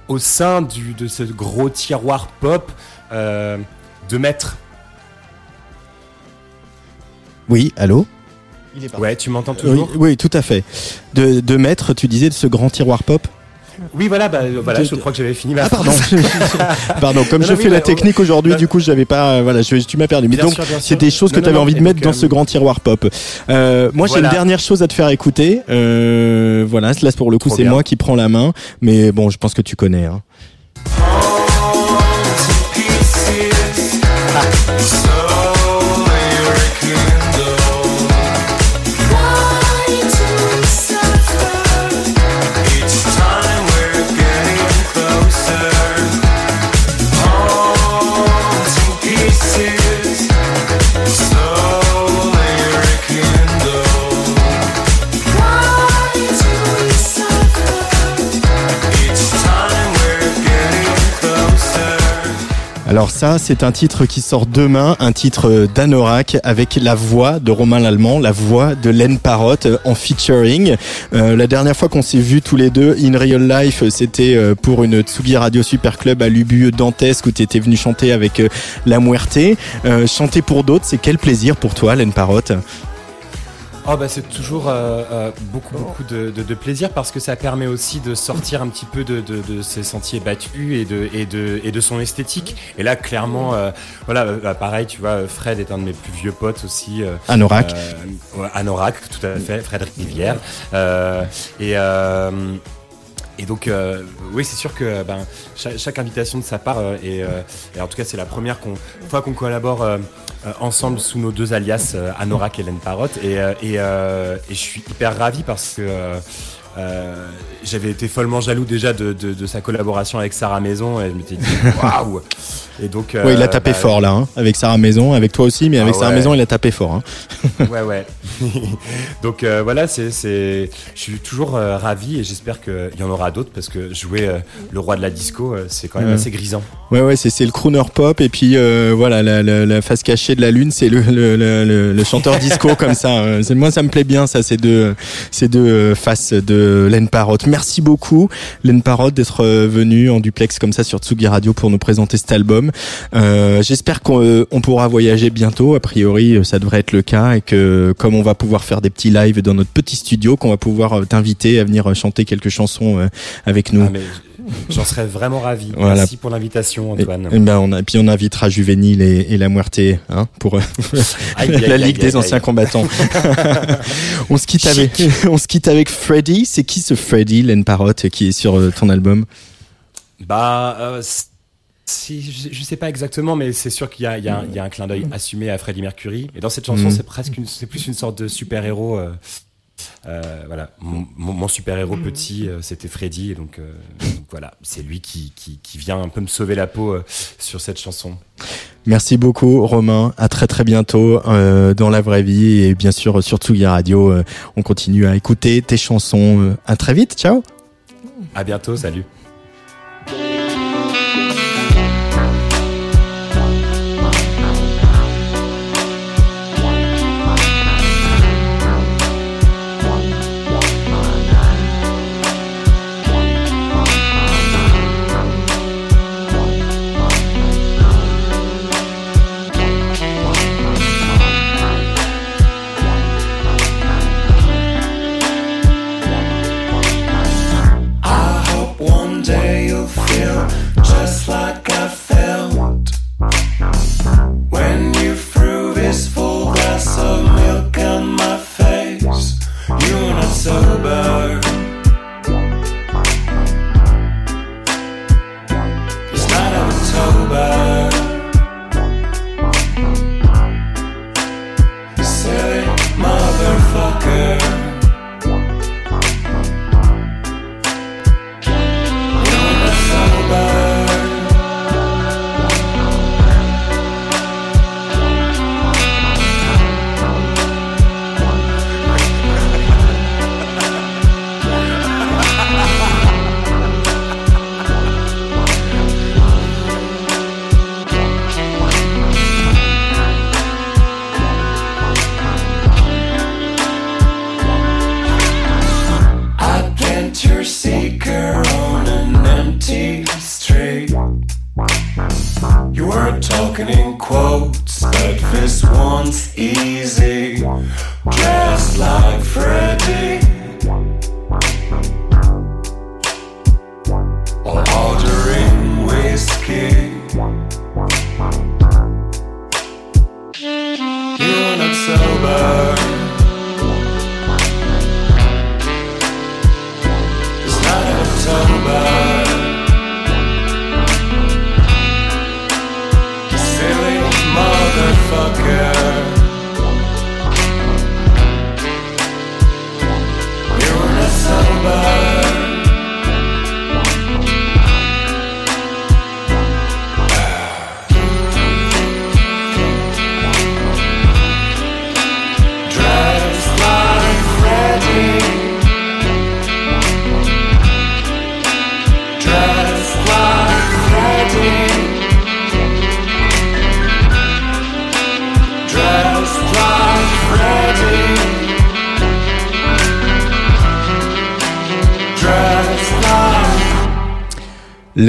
au sein du, de ce gros tiroir pop, de mettre. Oui, allô? Ouais, tu m'entends toujours? Oui, tout à fait. De, de mettre, tu disais, de ce grand tiroir pop? Oui, voilà, bah, voilà je crois que j'avais fini ma ah, pardon. pardon, comme je fais la technique aujourd'hui, du coup, j'avais pas, euh, voilà, je, tu m'as perdu. Mais donc, c'est des choses que tu avais envie de mettre dans ce grand tiroir pop. Euh, moi, j'ai une dernière chose à te faire écouter. Euh, voilà, là, pour le coup, c'est moi qui prends la main. Mais bon, je pense que tu connais. Hein. Alors ça, c'est un titre qui sort demain, un titre d'Anorak avec la voix de Romain Lallemand, la voix de Len Parrot euh, en featuring. Euh, la dernière fois qu'on s'est vus tous les deux in real life, c'était euh, pour une Tsugi Radio Super Club à Lubu Dantesque où tu étais venu chanter avec La Muerte. chanter pour d'autres, c'est quel plaisir pour toi, Len Parrot Oh bah c'est toujours euh, euh, beaucoup beaucoup de, de, plaisir parce que ça permet aussi de sortir un petit peu de, de, de ses sentiers battus et de, et, de, et de son esthétique. Et là clairement, euh, voilà, bah, pareil, tu vois, Fred est un de mes plus vieux potes aussi. Anorak. Anorak, tout à fait, Frédéric Rivière. et et donc, oui, c'est sûr que ben, chaque, invitation de sa part, et, et, en tout cas, c'est la première fois qu'on collabore euh, ensemble sous nos deux alias, euh, Anorak et Hélène Parotte. Et, euh, euh, et je suis hyper ravi parce que euh, euh, j'avais été follement jaloux déjà de, de, de sa collaboration avec Sarah Maison et je m'étais dit waouh Et donc Ouais, il a tapé bah, fort là, hein, avec Sarah Maison, avec toi aussi, mais avec Ah Sarah. Maison, il a tapé fort. Hein. Ouais, ouais. Donc euh, voilà, c'est, c'est, je suis toujours euh, ravi et j'espère qu'il y en aura d'autres parce que jouer euh, le roi de la disco, euh, c'est quand même Ouais. assez grisant. Ouais, ouais, c'est le crooner pop et puis euh, voilà, la, la, la face cachée de la lune, c'est le, le, le, le- le chanteur disco comme ça. Euh, c'est- Moi, ça me plaît bien, ça, ces deux, ces deux euh, faces de Len Parotte. Merci beaucoup, Len Parotte, d'être euh, venu en duplex comme ça sur Tsugi Radio pour nous présenter cet album. Euh, J'espère qu'on euh, on pourra voyager bientôt. A priori, euh, ça devrait être le cas et que comme on va pouvoir faire des petits lives dans notre petit studio, qu'on va pouvoir t'inviter à venir chanter quelques chansons avec nous. Ah, j'en serais vraiment ravi. Voilà. Merci pour l'invitation, Antoine. Et, et ben on a, puis on invitera Juvénile et, et la Muerte hein, pour euh, Aïe, aïe, la Ligue aïe, des anciens combattants. on se quitte avec on se quitte avec Freddy. C'est qui ce Freddy, Len Parotte, qui est sur euh, ton album? Bah, euh, si, je, je sais pas exactement, mais c'est sûr qu'il y a, y, un- il y a un clin d'œil assumé à Freddie Mercury. Et dans cette chanson, Mhm. c'est presque, une- c'est plus une sorte de super héros. Euh, euh, voilà, mon, mon- mon super héros petit, euh, c'était Freddy, et donc, euh, donc voilà, c'est lui qui, qui, qui vient un peu me sauver la peau euh, sur cette chanson. Merci beaucoup Romain. À très très bientôt euh, dans la vraie vie et bien sûr sur Tsugi Radio. euh, on continue à écouter tes chansons. Euh, À très vite. Ciao. À bientôt, salut.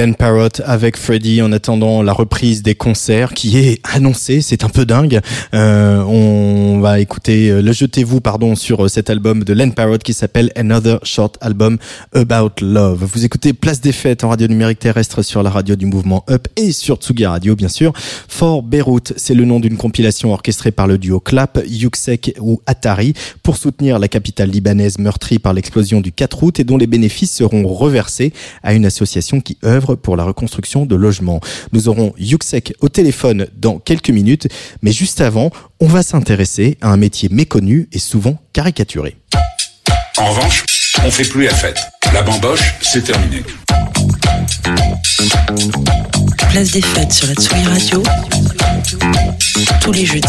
Len Parrott avec Freddy en attendant la reprise des concerts qui est annoncée, c'est un peu dingue. Euh, on va écouter euh, le jetez-vous pardon sur euh, cet album de Len Parrott qui s'appelle Another Short Album About Love. Vous écoutez Place des Fêtes en radio numérique terrestre sur la radio du mouvement Up et sur Tsugi Radio bien sûr. For Beirut, c'est le nom d'une compilation orchestrée par le duo Clap, Yuxek ou Atari pour soutenir la capitale libanaise meurtrie par l'explosion du 4 août et dont les bénéfices seront reversés à une association qui œuvre œuvre pour la reconstruction de logements. Nous aurons Yuxek au téléphone dans quelques minutes, mais juste avant, on va s'intéresser à un métier méconnu et souvent caricaturé. En revanche, on fait plus la fête. La bamboche, c'est terminé. Place des fêtes sur la Tsugi Radio. Tous les jeudis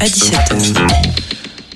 à 17h.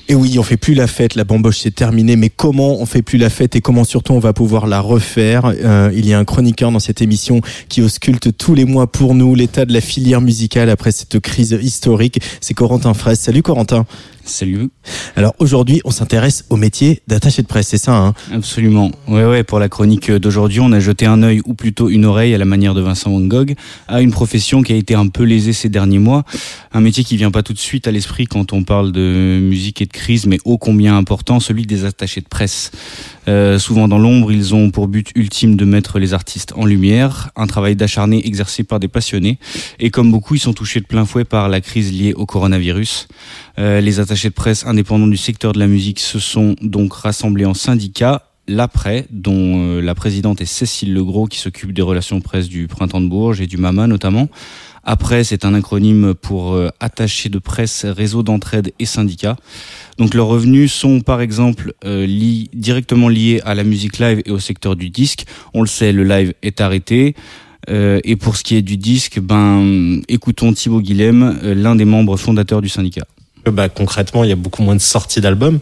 Et oui, on fait plus la fête, la bamboche c'est terminé, mais comment on fait plus la fête et comment surtout on va pouvoir la refaire? Euh, Il y a un chroniqueur dans cette émission qui ausculte tous les mois pour nous l'état de la filière musicale après cette crise historique. C'est Corentin Fraisse. Salut Corentin. Salut. Alors aujourd'hui, on s'intéresse au métier d'attaché de presse, c'est ça hein? Absolument. Ouais, ouais. Pour la chronique d'aujourd'hui, on a jeté un œil ou plutôt une oreille à la manière de Vincent Van Gogh à une profession qui a été un peu lésée ces derniers mois. Un métier qui vient pas tout de suite à l'esprit quand on parle de musique et de crise, mais ô combien important, celui des attachés de presse. Euh, souvent dans l'ombre, ils ont pour but ultime de mettre les artistes en lumière, un travail d'acharné exercé par des passionnés. Et comme beaucoup, ils sont touchés de plein fouet par la crise liée au coronavirus. Euh, les attachés de presse indépendants du secteur de la musique se sont donc rassemblés en syndicats l'APRES, dont euh, la présidente est Cécile Legros, qui s'occupe des relations presse du Printemps de Bourges et du MAMA notamment. APRES c'est un acronyme pour euh, attaché de presse, réseau d'entraide et syndicat. Donc leurs revenus sont par exemple euh, li- directement liés à la musique live et au secteur du disque. On le sait, le live est arrêté. Euh, et pour ce qui est du disque, ben écoutons Thibaut Guilhem, euh, l'un des membres fondateurs du syndicat. Bah, concrètement, il y a beaucoup moins de sorties d'albums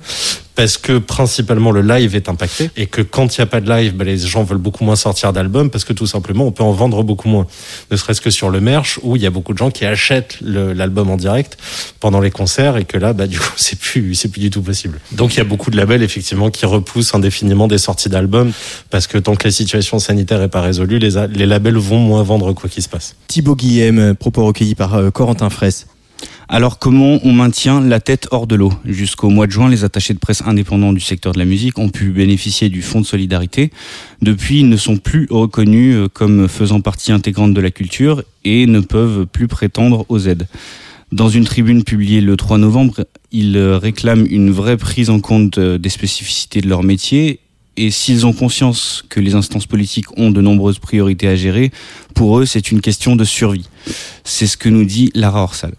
parce que principalement le live est impacté et que quand il n'y a pas de live, bah, les gens veulent beaucoup moins sortir d'albums parce que tout simplement on peut en vendre beaucoup moins. Ne serait-ce que sur le merch où il y a beaucoup de gens qui achètent l'album en direct pendant les concerts et que là, bah, du coup, c'est plus, c'est plus du tout possible. Donc il y a beaucoup de labels effectivement qui repoussent indéfiniment des sorties d'albums parce que tant que la situation sanitaire est pas résolue, les labels vont moins vendre quoi qu'il se passe. Thibaut Guillem, euh, propos recueillis par euh, Corentin Fraisse. Alors comment on maintient la tête hors de l'eau? Jusqu'au mois de juin, les attachés de presse indépendants du secteur de la musique ont pu bénéficier du fonds de solidarité. Depuis, ils ne sont plus reconnus euh, comme faisant partie intégrante de la culture et ne peuvent plus prétendre aux aides. Dans une tribune publiée le 3 novembre, ils euh, réclament une vraie prise en compte euh, des spécificités de leur métier et s'ils ont conscience que les instances politiques ont de nombreuses priorités à gérer, pour eux, c'est une question de survie. C'est ce que nous dit Lara Orsal.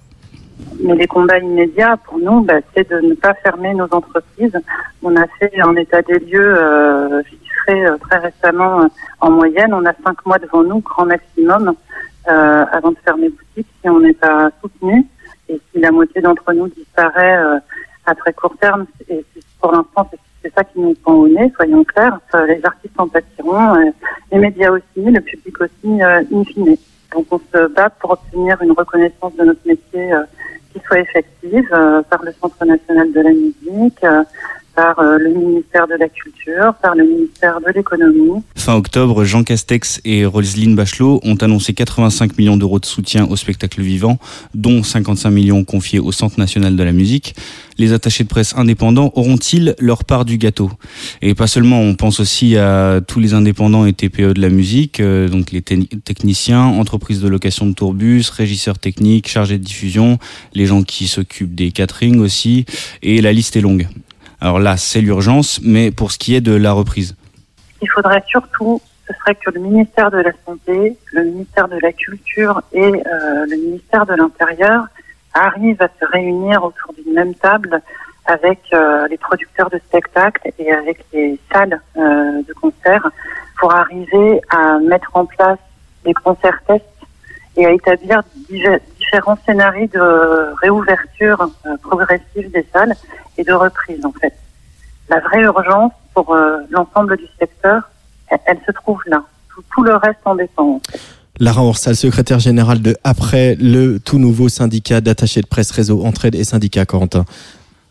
Mais les combats immédiats, pour nous, bah, c'est de ne pas fermer nos entreprises. On a fait un état des lieux euh, chiffré euh, très récemment euh, en moyenne. On a cinq mois devant nous, grand maximum, euh, avant de fermer boutique si on n'est pas soutenu. Et si la moitié d'entre nous disparaît euh, à très court terme, et pour l'instant, c'est ça qui nous pend au nez, soyons clairs. Euh, les artistes en pâtiront, les médias aussi, le public aussi, in fine. Donc on se bat pour obtenir une reconnaissance de notre métier euh, qui soit effective euh, par le Centre national de la musique, euh, par euh, le ministère de la Culture, par le ministère de l'économie. Fin octobre, Jean Castex et Roselyne Bachelot ont annoncé 85 millions d'euros de soutien au spectacle vivant, dont 55 millions confiés au Centre national de la musique. Les attachés de presse indépendants auront-ils leur part du gâteau? Et pas seulement, on pense aussi à tous les indépendants et TPE de la musique, euh, donc les te- techniciens, entreprises de location de tourbus, régisseurs techniques, chargés de diffusion, les gens qui s'occupent des catering aussi, et la liste est longue. Alors là, c'est l'urgence, mais pour ce qui est de la reprise. Il faudrait surtout, ce serait que le ministère de la Santé, le ministère de la Culture et euh, le ministère de l'Intérieur arrivent à se réunir autour d'une même table avec euh, les producteurs de spectacles et avec les salles euh, de concert pour arriver à mettre en place des concerts tests et à établir différents scénarios de réouverture euh, progressive des salles et de reprise en fait. La vraie urgence pour euh, l'ensemble du secteur, elle, se trouve là. Tout, le reste en dépend. Lara Orsal, secrétaire générale de Après, le tout nouveau syndicat d'attachés de presse réseau Entraide et Syndicat, Corentin.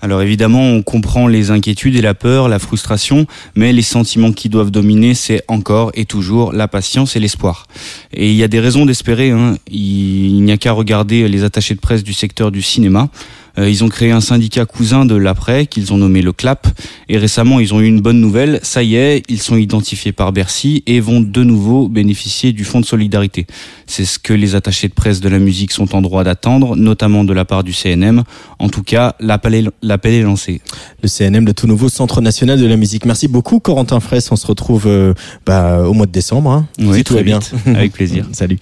Alors évidemment, on comprend les inquiétudes et la peur, la frustration, mais les sentiments qui doivent dominer, c'est encore et toujours la patience et l'espoir. Et il y a des raisons d'espérer. Hein. Il, il n'y a qu'à regarder les attachés de presse du secteur du cinéma. Euh, ils ont créé un syndicat cousin de l'après qu'ils ont nommé le CLAP. Et récemment, ils ont eu une bonne nouvelle. Ça y est, ils sont identifiés par Bercy et vont de nouveau bénéficier du fonds de solidarité. C'est ce que les attachés de presse de la musique sont en droit d'attendre, notamment de la part du CNM. En tout cas, l'appel est, est lancé. Le CNM, le tout nouveau Centre national de la musique. Merci beaucoup, Corentin Fraisse. On se retrouve euh, bah, au mois de décembre. Hein, Oui, si tout va bien. Avec plaisir. Salut.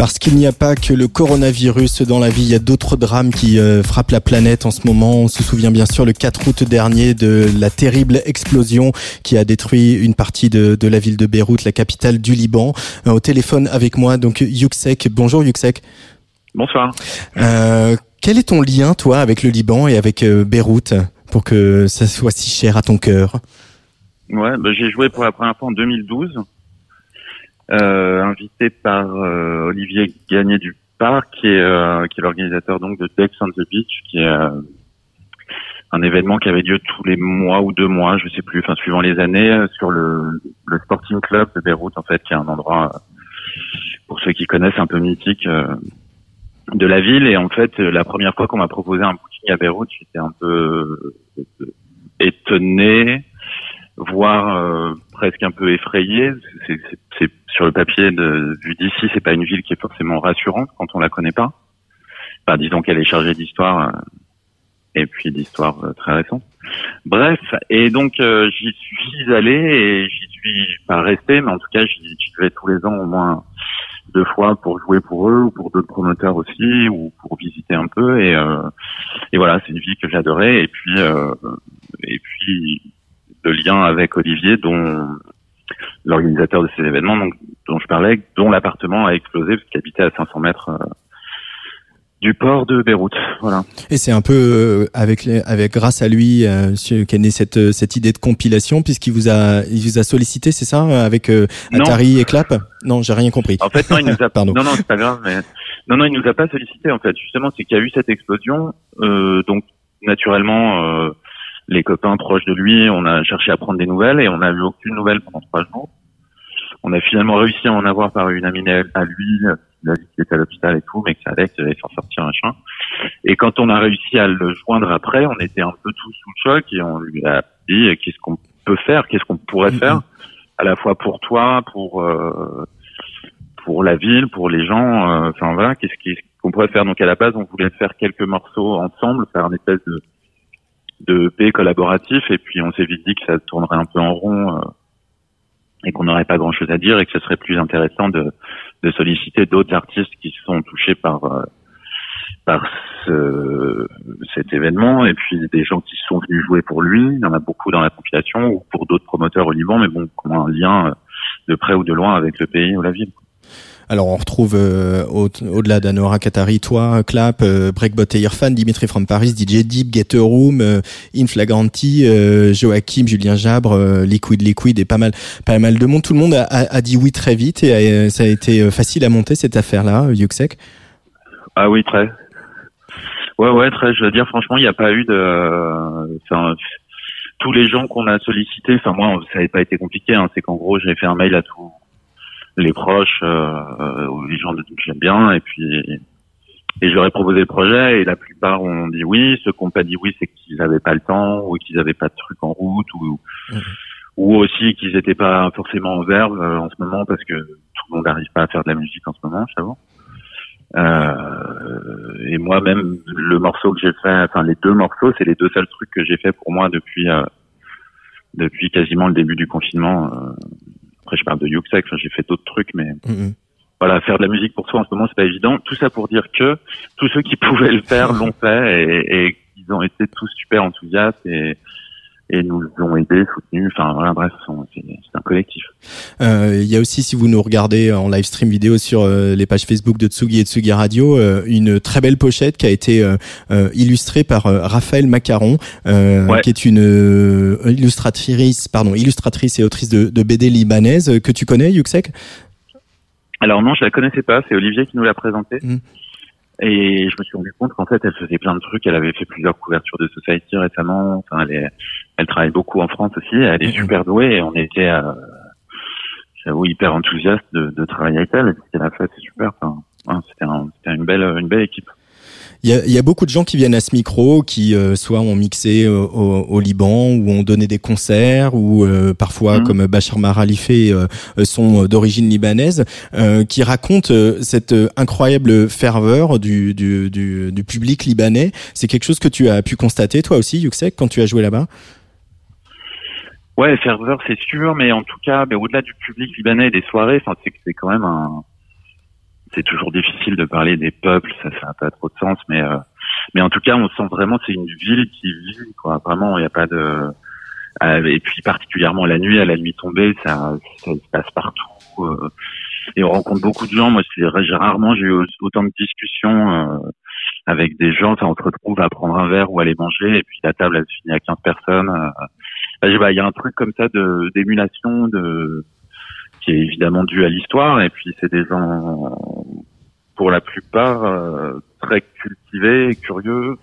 Parce qu'il n'y a pas que le coronavirus dans la vie, il y a d'autres drames qui euh, frappent la planète en ce moment. On se souvient bien sûr le 4 août dernier de la terrible explosion qui a détruit une partie de, de la ville de Beyrouth, la capitale du Liban. Euh, au téléphone avec moi, donc Yuksek. Bonjour Yuksek. Bonsoir. Euh, quel est ton lien, toi, avec le Liban et avec Beyrouth pour que ça soit si cher à ton cœur? Ouais, bah, j'ai joué pour la première fois en 2012, euh, invité par euh, Olivier Gagné du Parc, qui est, euh, qui est l'organisateur donc de Dex on the Beach, qui est euh, un événement qui avait lieu tous les mois ou deux mois, je sais plus, enfin suivant les années, euh, sur le, le Sporting Club de Beyrouth, en fait, qui est un endroit, euh, pour ceux qui connaissent, un peu mythique euh, de la ville. Et en fait, euh, la première fois qu'on m'a proposé un booking à Beyrouth, j'étais un peu euh, étonné voire euh, presque un peu effrayé. C'est, sur le papier de, vu d'ici, c'est pas une ville qui est forcément rassurante quand on la connaît pas. Enfin, disons qu'elle est chargée d'histoire euh, et puis d'histoire euh, très récente. Bref, et donc euh, j'y suis allé et j'y suis pas resté, mais en tout cas j'y, vais tous les ans au moins deux fois pour jouer pour eux ou pour d'autres promoteurs aussi ou pour visiter un peu et euh, et voilà c'est une ville que j'adorais et puis euh, et puis le lien avec Olivier dont l'organisateur de ces événements donc dont je parlais dont l'appartement a explosé parce qu'il habitait à 500 mètres euh, du port de Beyrouth voilà Et c'est un peu euh, avec les- avec grâce à lui euh, qu'est née cette euh, cette idée de compilation puisqu'il vous a il vous a sollicité c'est ça avec euh. Atari et Clap? Non, j'ai rien compris. En fait, non, il nous a Pardon. Non, non, c'est pas grave, mais non, non, il nous a pas sollicité. En fait, justement, c'est qu'il y a eu cette explosion. Euh, donc, naturellement, euh, les copains proches de lui, on a cherché à prendre des nouvelles et on n'a eu aucune nouvelle pendant trois jours. On a finalement réussi à en avoir par une amie à lui, il a dit qu'il était à l'hôpital et tout, mais que ça allait, qu'il allait s'en sortir, machin. Et quand on a réussi à le joindre après, on était un peu tous sous le choc et on lui a dit qu'est-ce qu'on peut faire, qu'est-ce qu'on pourrait faire, à la fois pour toi, pour euh, pour la ville, pour les gens, euh, enfin voilà, qu'est-ce qu'on pourrait faire? Donc à la base, on voulait faire quelques morceaux ensemble, faire un espèce de de EP collaboratif, et puis on s'est vite dit que ça tournerait un peu en rond euh, et qu'on n'aurait pas grand-chose à dire, et que ce serait plus intéressant de de solliciter d'autres artistes qui sont touchés par euh, par ce, cet événement, et puis des gens qui sont venus jouer pour lui. Il y en a beaucoup dans la compilation, ou pour d'autres promoteurs au Liban, mais bon, ont un lien euh, de près ou de loin avec le pays ou la ville. Alors on retrouve euh, au- au-delà d'Anora Katari, toi, Clap, euh, Breakbot et Irfan, Dimitri from Paris, DJ Deep, Get Room, euh, Inflagranti, euh, Joachim, Julien Jabre, euh, Liquid Liquid et pas mal, pas mal de monde. Tout le monde a, dit oui très vite et euh, ça a été facile à monter cette affaire-là, Yuxek. Ah oui, très. Ouais, ouais, très. Je veux dire, franchement, il n'y a pas eu de. Enfin, tous les gens qu'on a sollicités. Enfin, moi, ça n'avait pas été compliqué. Hein, c'est qu'en gros, j'ai fait un mail à tous les proches, euh, aux- les gens que j'aime bien, et puis et je leur ai proposé le projet, et la plupart ont dit oui. Ceux qui n'ont pas dit oui, c'est qu'ils n'avaient pas le temps, ou qu'ils n'avaient pas de trucs en route, ou ou aussi qu'ils n'étaient pas forcément en verve euh, en ce moment parce que tout le monde n'arrive pas à faire de la musique en ce moment, j'avoue. Euh, et moi même le morceau que j'ai fait, enfin les deux morceaux, c'est les deux seuls trucs que j'ai fait pour moi depuis euh, depuis quasiment le début du confinement. Euh, après je parle de Yuxek, enfin, j'ai fait d'autres trucs, mais Mhm. voilà, faire de la musique pour soi en ce moment c'est pas évident. Tout ça pour dire que tous ceux qui pouvaient le faire l'ont fait et, et ils ont été tous super enthousiastes et et nous ont aidés, soutenus. Enfin voilà, bref, c'est un collectif. Euh, Il y a aussi, si vous nous regardez en live stream vidéo sur euh, les pages Facebook de Tsugi et Tsugi Radio, euh, une très belle pochette qui a été illustrée par Raphaël Macaron, euh, Ouais. qui est une illustratrice, pardon, illustratrice et autrice de, de BD libanaise que tu connais, Yuxek? Alors non, je la connaissais pas. C'est Olivier qui nous l'a présentée. Mm. Et je me suis rendu compte qu'en fait, elle faisait plein de trucs. Elle avait fait plusieurs couvertures de Society récemment. Enfin, elle, est, elle travaille beaucoup en France aussi. Elle est super douée et on était, euh, j'avoue, hyper enthousiaste de, de travailler avec elle. Et ce qu'elle a fait, c'est super. Enfin, ouais, c'était un- c'était une belle, une belle équipe. Il y a, y a beaucoup de gens qui viennent à ce micro, qui euh, soit ont mixé euh, au, au Liban, ou ont donné des concerts, ou euh, parfois, Mhm. comme Bachar Maralifé, euh, euh, sont d'origine libanaise, euh, qui racontent euh, cette incroyable ferveur du, du, du, du public libanais. C'est quelque chose que tu as pu constater, toi aussi, Yuxek, quand tu as joué là-bas? Ouais, ferveur, c'est sûr, mais en tout cas, mais au-delà du public libanais et des soirées, enfin, c'est quand même un. C'est toujours difficile de parler des peuples, ça, n'a pas trop de sens, mais euh, mais en tout cas, on sent vraiment c'est une ville qui vit, quoi. Vraiment, il n'y a pas de. euh, et puis particulièrement la nuit, à la nuit tombée, ça, ça se passe partout. euh, et on rencontre beaucoup de gens. Moi, j'ai rarement j'ai eu autant de discussions euh, avec des gens. Enfin, on se retrouve à prendre un verre ou aller manger, et puis la table elle se finit à 15 personnes. pas, il y a un truc comme ça de d'émulation, de qui est évidemment dû à l'histoire, et puis c'est des gens pour la plupart euh, très cultivés, curieux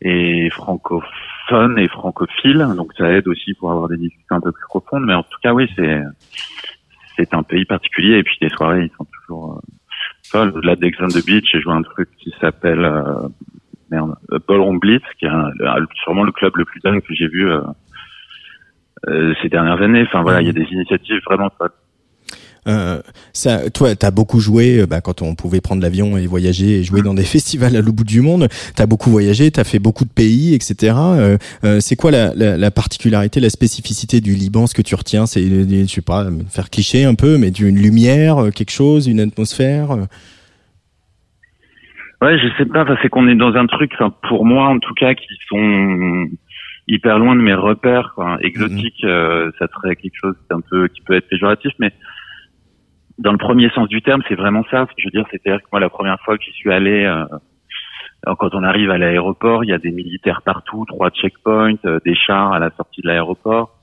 et francophones et francophiles, donc ça aide aussi pour avoir des discussions un peu plus profondes. Mais en tout cas, oui, c'est c'est un pays particulier, et puis les soirées, ils sont toujours euh, folles. Au-delà d'Ex on the Beach, j'ai joué un truc qui s'appelle euh, merde, euh, Ballroom Blitz, qui est sûrement le club le plus dingue que j'ai vu. Euh, ces dernières années. Enfin voilà, il y a des initiatives vraiment folles. Euh, ça, toi, t'as beaucoup joué euh, bah, quand on pouvait prendre l'avion et voyager et jouer dans des festivals à l'autre bout du monde. T'as beaucoup voyagé, t'as fait beaucoup de pays, etc. Euh, euh, c'est quoi la, la, la particularité, la spécificité du Liban Ce que tu retiens, c'est, je sais pas, faire cliché un peu, mais d'une lumière, quelque chose, une atmosphère. Ouais, je sais pas, c'est qu'on est dans un truc, pour moi en tout cas, qui sont hyper loin de mes repères. Quoi. Exotique, euh, ça serait quelque chose d'un peu qui peut être péjoratif, mais dans le premier sens du terme, c'est vraiment ça. Je veux dire, c'est-à-dire que moi, la première fois que j'y suis allé, euh, quand on arrive à l'aéroport, il y a des militaires partout, trois checkpoints, euh, des chars à la sortie de l'aéroport.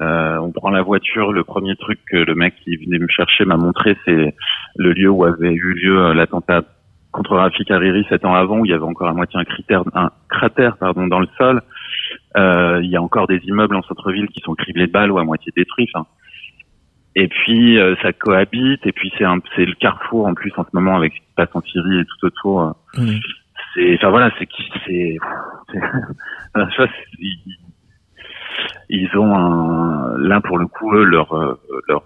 Euh, on prend la voiture. Le premier truc que le mec qui venait me chercher m'a montré, c'est le lieu où avait eu lieu euh, l'attentat contre Rafik Hariri sept ans avant, où il y avait encore à moitié un critère, un cratère, pardon, dans le sol. Euh, il y a encore des immeubles en centre-ville qui sont criblés de balles ou à moitié détruits. Enfin, et puis euh, ça cohabite. Et puis c'est un, c'est le carrefour en plus en ce moment avec ce qui se passe en Syrie et tout autour. euh, C'est, enfin voilà, c'est qui, c'est, ils, ils ont un, là pour le coup eux leur, euh, leur,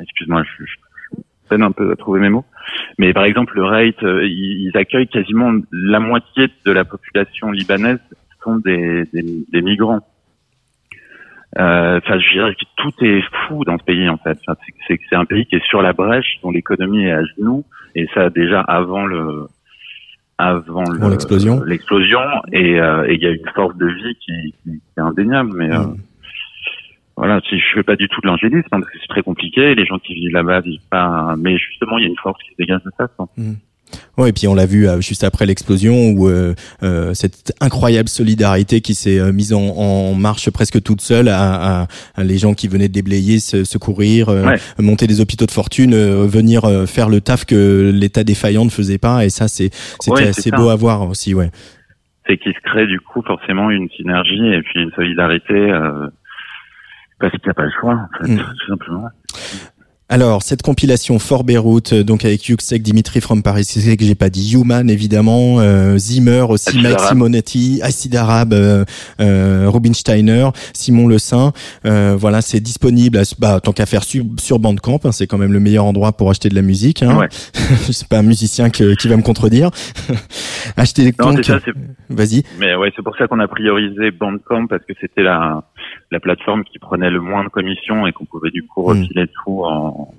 excuse-moi, je, je peine un peu à trouver mes mots. Mais par exemple, le ils, ils accueillent quasiment la moitié de la population libanaise sont des, des, des migrants. Euh, Enfin, je dirais que tout est fou dans ce pays en fait. Enfin, c'est- c'est c'est un pays qui est sur la brèche, dont l'économie est à genoux, et ça déjà avant le avant le- Avant l'explosion. l'explosion, et euh, et il y a une force de vie qui, qui, qui est indéniable. Mais euh, voilà, si je fais pas du tout de l'angélisme hein, parce que c'est très compliqué. Les gens qui vivent là-bas vivent pas, mais justement, il y a une force qui se dégage de ça. quoi. Ouais, et puis on l'a vu euh, juste après l'explosion où euh, euh, cette incroyable solidarité qui s'est euh, mise en, en marche presque toute seule à, à- à les gens qui venaient déblayer, se, secourir, euh, Ouais. monter des hôpitaux de fortune, euh, venir faire le taf que l'État défaillant ne faisait pas. Et ça, c'est c'était Ouais, assez ça. beau à voir aussi, ouais. c'est qu'il se crée du coup forcément une synergie et puis une solidarité euh, parce qu'il n'y a pas le choix, en fait, Mm. tout simplement. Alors, cette compilation Fort Beyrouth, euh, donc avec Yuxek, Dimitri from Paris, c'est que j'ai pas dit, Human évidemment, euh, Zimmer aussi, Mike. Simonetti, Acid Arabe, euh, euh, Robin Steiner, Simon Le Saint. Euh, voilà, c'est disponible, à, bah, tant qu'à faire sur, sur Bandcamp, hein, c'est quand même le meilleur endroit pour acheter de la musique. Hein. Ouais. c'est pas un musicien que- qui va me contredire. Acheter c'est- vas-y. Mais ouais, c'est pour ça qu'on a priorisé Bandcamp parce que c'était la la plateforme qui prenait le moins de commissions et qu'on pouvait du coup Mm. refiler tout en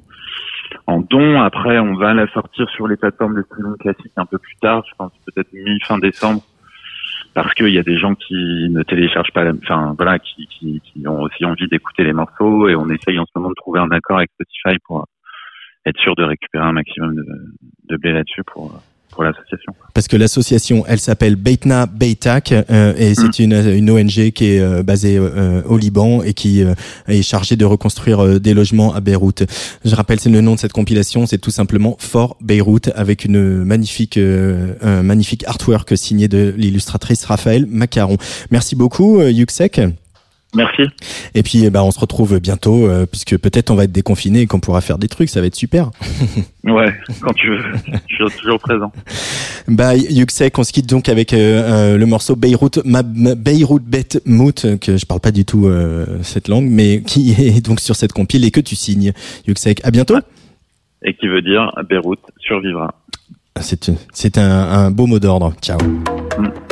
en don. Après, on va la sortir sur les plateformes de streaming classiques un peu plus tard, je pense peut-être mi-fin décembre, parce qu'il y a des gens qui ne téléchargent pas, la, enfin voilà, qui, qui, qui ont aussi envie d'écouter les morceaux et on essaye en ce moment de trouver un accord avec Spotify pour être sûr de récupérer un maximum de, de blé là-dessus pour pour l'association. Parce que l'association, elle s'appelle Beitna Beitak euh, et Mm. c'est une, une ONG qui est euh, basée euh, au Liban et qui euh, est chargée de reconstruire euh, des logements à Beyrouth. Je rappelle, c'est le nom de cette compilation, c'est tout simplement Fort Beyrouth avec une magnifique, euh, un magnifique artwork signé de l'illustratrice Raphaël Macaron. Merci beaucoup, Yuxek. Merci. Et puis, ben, on se retrouve bientôt, euh, puisque peut-être on va être déconfiné et qu'on pourra faire des trucs, ça va être super. Ouais, quand tu veux, je suis toujours présent. Bah, Yuxek, on se quitte donc avec euh, euh, le morceau Beyrouth, ma, ma- Beyrouth Bet Mout, que je parle pas du tout euh, cette langue, mais qui est donc sur cette compile et que tu signes. Yuxek, à bientôt. Et qui veut dire Beyrouth survivra. C'est un, un beau mot d'ordre. Ciao. Beyrouth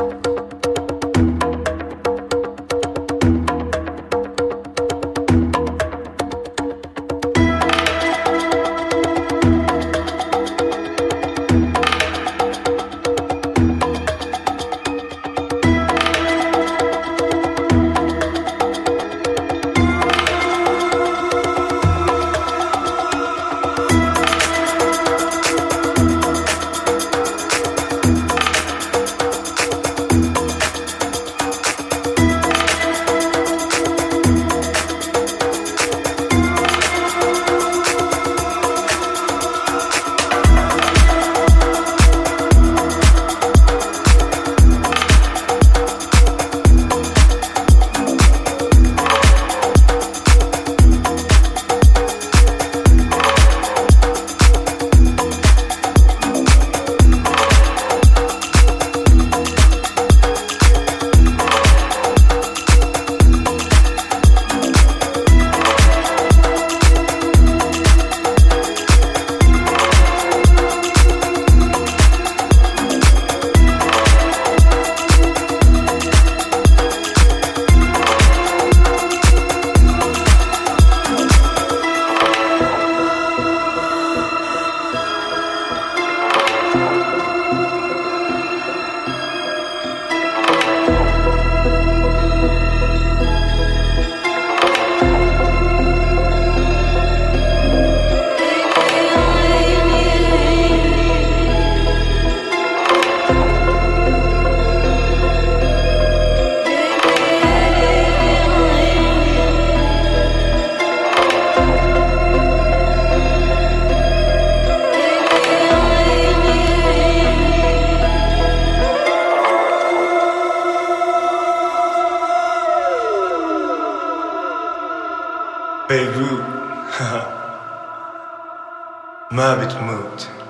Beirut, Mabit Mood.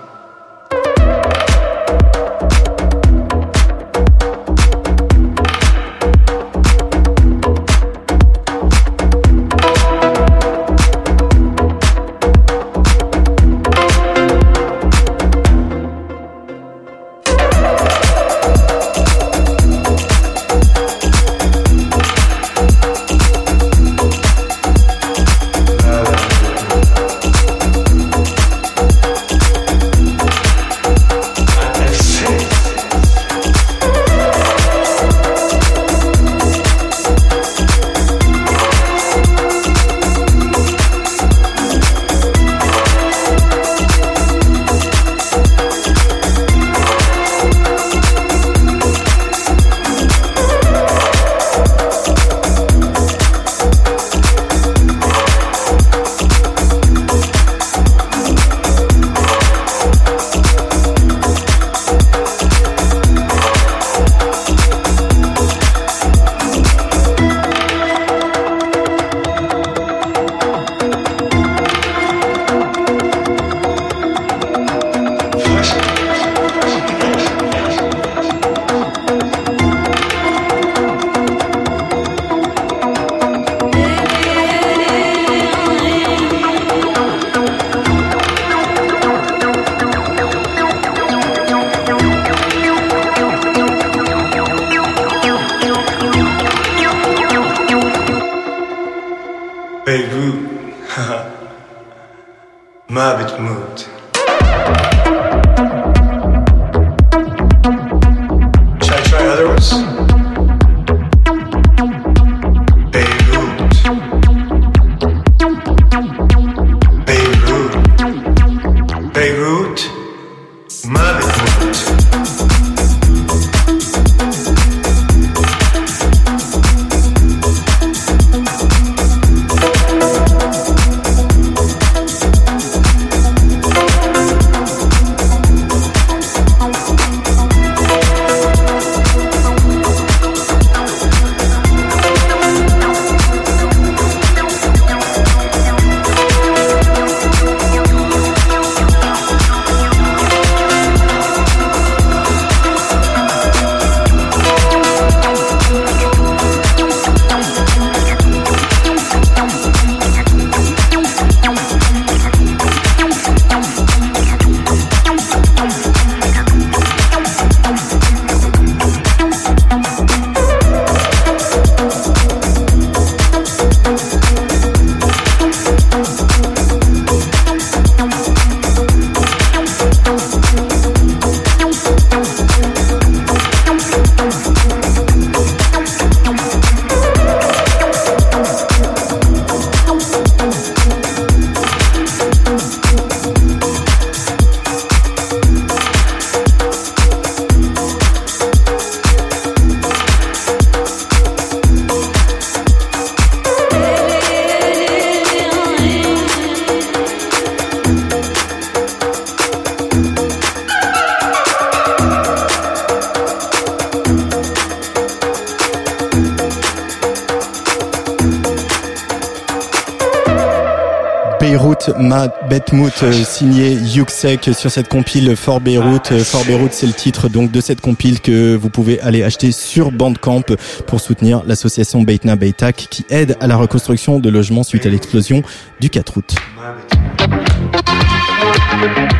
Ma Betmout, euh, signé Yuxek sur cette compile For Beyrouth. Euh, For Beyrouth, c'est le titre donc de cette compile que vous pouvez aller acheter sur Bandcamp pour soutenir l'association Beitna Beitak qui aide à la reconstruction de logements suite à l'explosion du 4 août.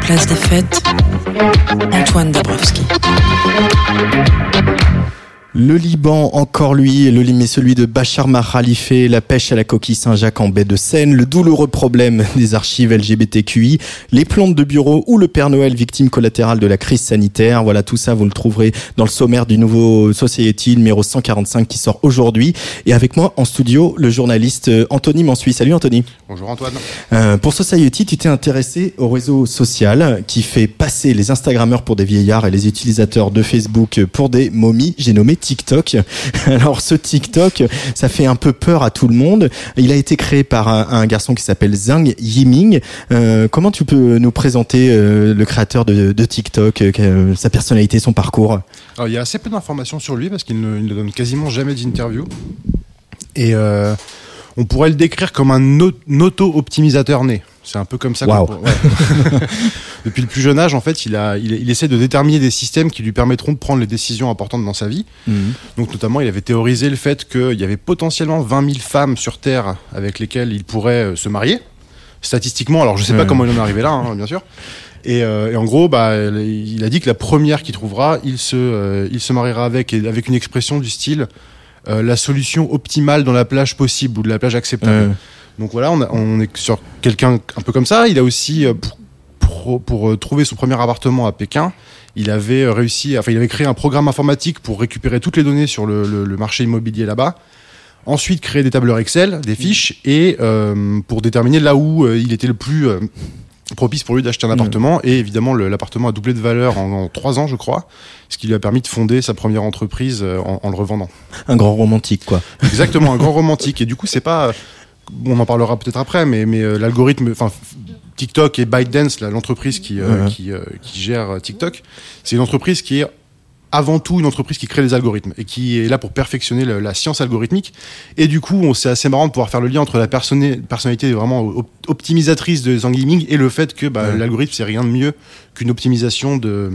Place des fêtes, Antoine Dabrowski. Le Liban, encore lui, le mais celui de Bachar Khalife, la pêche à la coquille Saint-Jacques en baie de Seine, le douloureux problème des archives LGBTQI, les plantes de bureau ou le Père Noël victime collatérale de la crise sanitaire. Voilà, tout ça, vous le trouverez dans le sommaire du nouveau Society numéro 145 qui sort aujourd'hui. Et avec moi en studio, le journaliste euh, Anthony Mansuy. Salut Anthony. Bonjour Antoine. Euh, pour Society, tu t'es intéressé au réseau social qui fait passer les Instagrammeurs pour des vieillards et les utilisateurs de Facebook pour des momies. J'ai nommé TikTok. Alors ce TikTok, ça fait un peu peur à tout le monde. Il a été créé par un, garçon qui s'appelle Zhang Yiming. Euh, comment tu peux nous présenter euh, le créateur de, TikTok, euh, sa personnalité, son parcours? Il y a assez peu d'informations sur lui parce qu'il ne, ne donne quasiment jamais d'interview. Et On pourrait le décrire comme un au- auto-optimisateur né. C'est un peu comme ça. peut- ouais. Depuis le plus jeune âge, en fait, il, a, il, il essaie de déterminer des systèmes qui lui permettront de prendre les décisions importantes dans sa vie. Mhm. Donc, notamment, il avait théorisé le fait qu'il y avait potentiellement 20 000 femmes sur Terre avec lesquelles il pourrait euh, se marier. Statistiquement, alors je sais pas comment il en est arrivé là, hein, bien sûr. Et, euh, et en gros, bah, il a dit que la première qu'il trouvera, il se, euh, il se mariera avec, et avec une expression du style euh, la solution optimale dans la plage possible ou de la plage acceptable. Ouais. Donc voilà, on, a- on est sur quelqu'un un peu comme ça. Il a aussi, euh, pour, pour, pour, euh, trouver son premier appartement à Pékin, il avait réussi, enfin, il avait créé un programme informatique pour récupérer toutes les données sur le, le- le marché immobilier là-bas. Ensuite, créer des tableurs Excel, des fiches, et euh, pour déterminer là où euh, il était le plus euh, propice pour lui d'acheter un appartement. Et évidemment, l'appartement a doublé de valeur en, en trois ans, je crois, ce qui lui a permis de fonder sa première entreprise euh, en, en le revendant. Un grand romantique, quoi. Exactement, un grand romantique. Et du coup, c'est pas. On en parlera peut-être après, mais, mais euh, l'algorithme, enfin, TikTok et ByteDance, l'entreprise qui, euh, Ouais. qui, euh, qui gère TikTok, c'est une entreprise qui est avant tout une entreprise qui crée des algorithmes et qui est là pour perfectionner la science algorithmique. Et du coup, on- c'est assez marrant de pouvoir faire le lien entre la personnalité, personnalité vraiment op- optimisatrice de Zhang Yiming et le fait que bah, Ouais. l'algorithme, c'est rien de mieux qu'une optimisation de,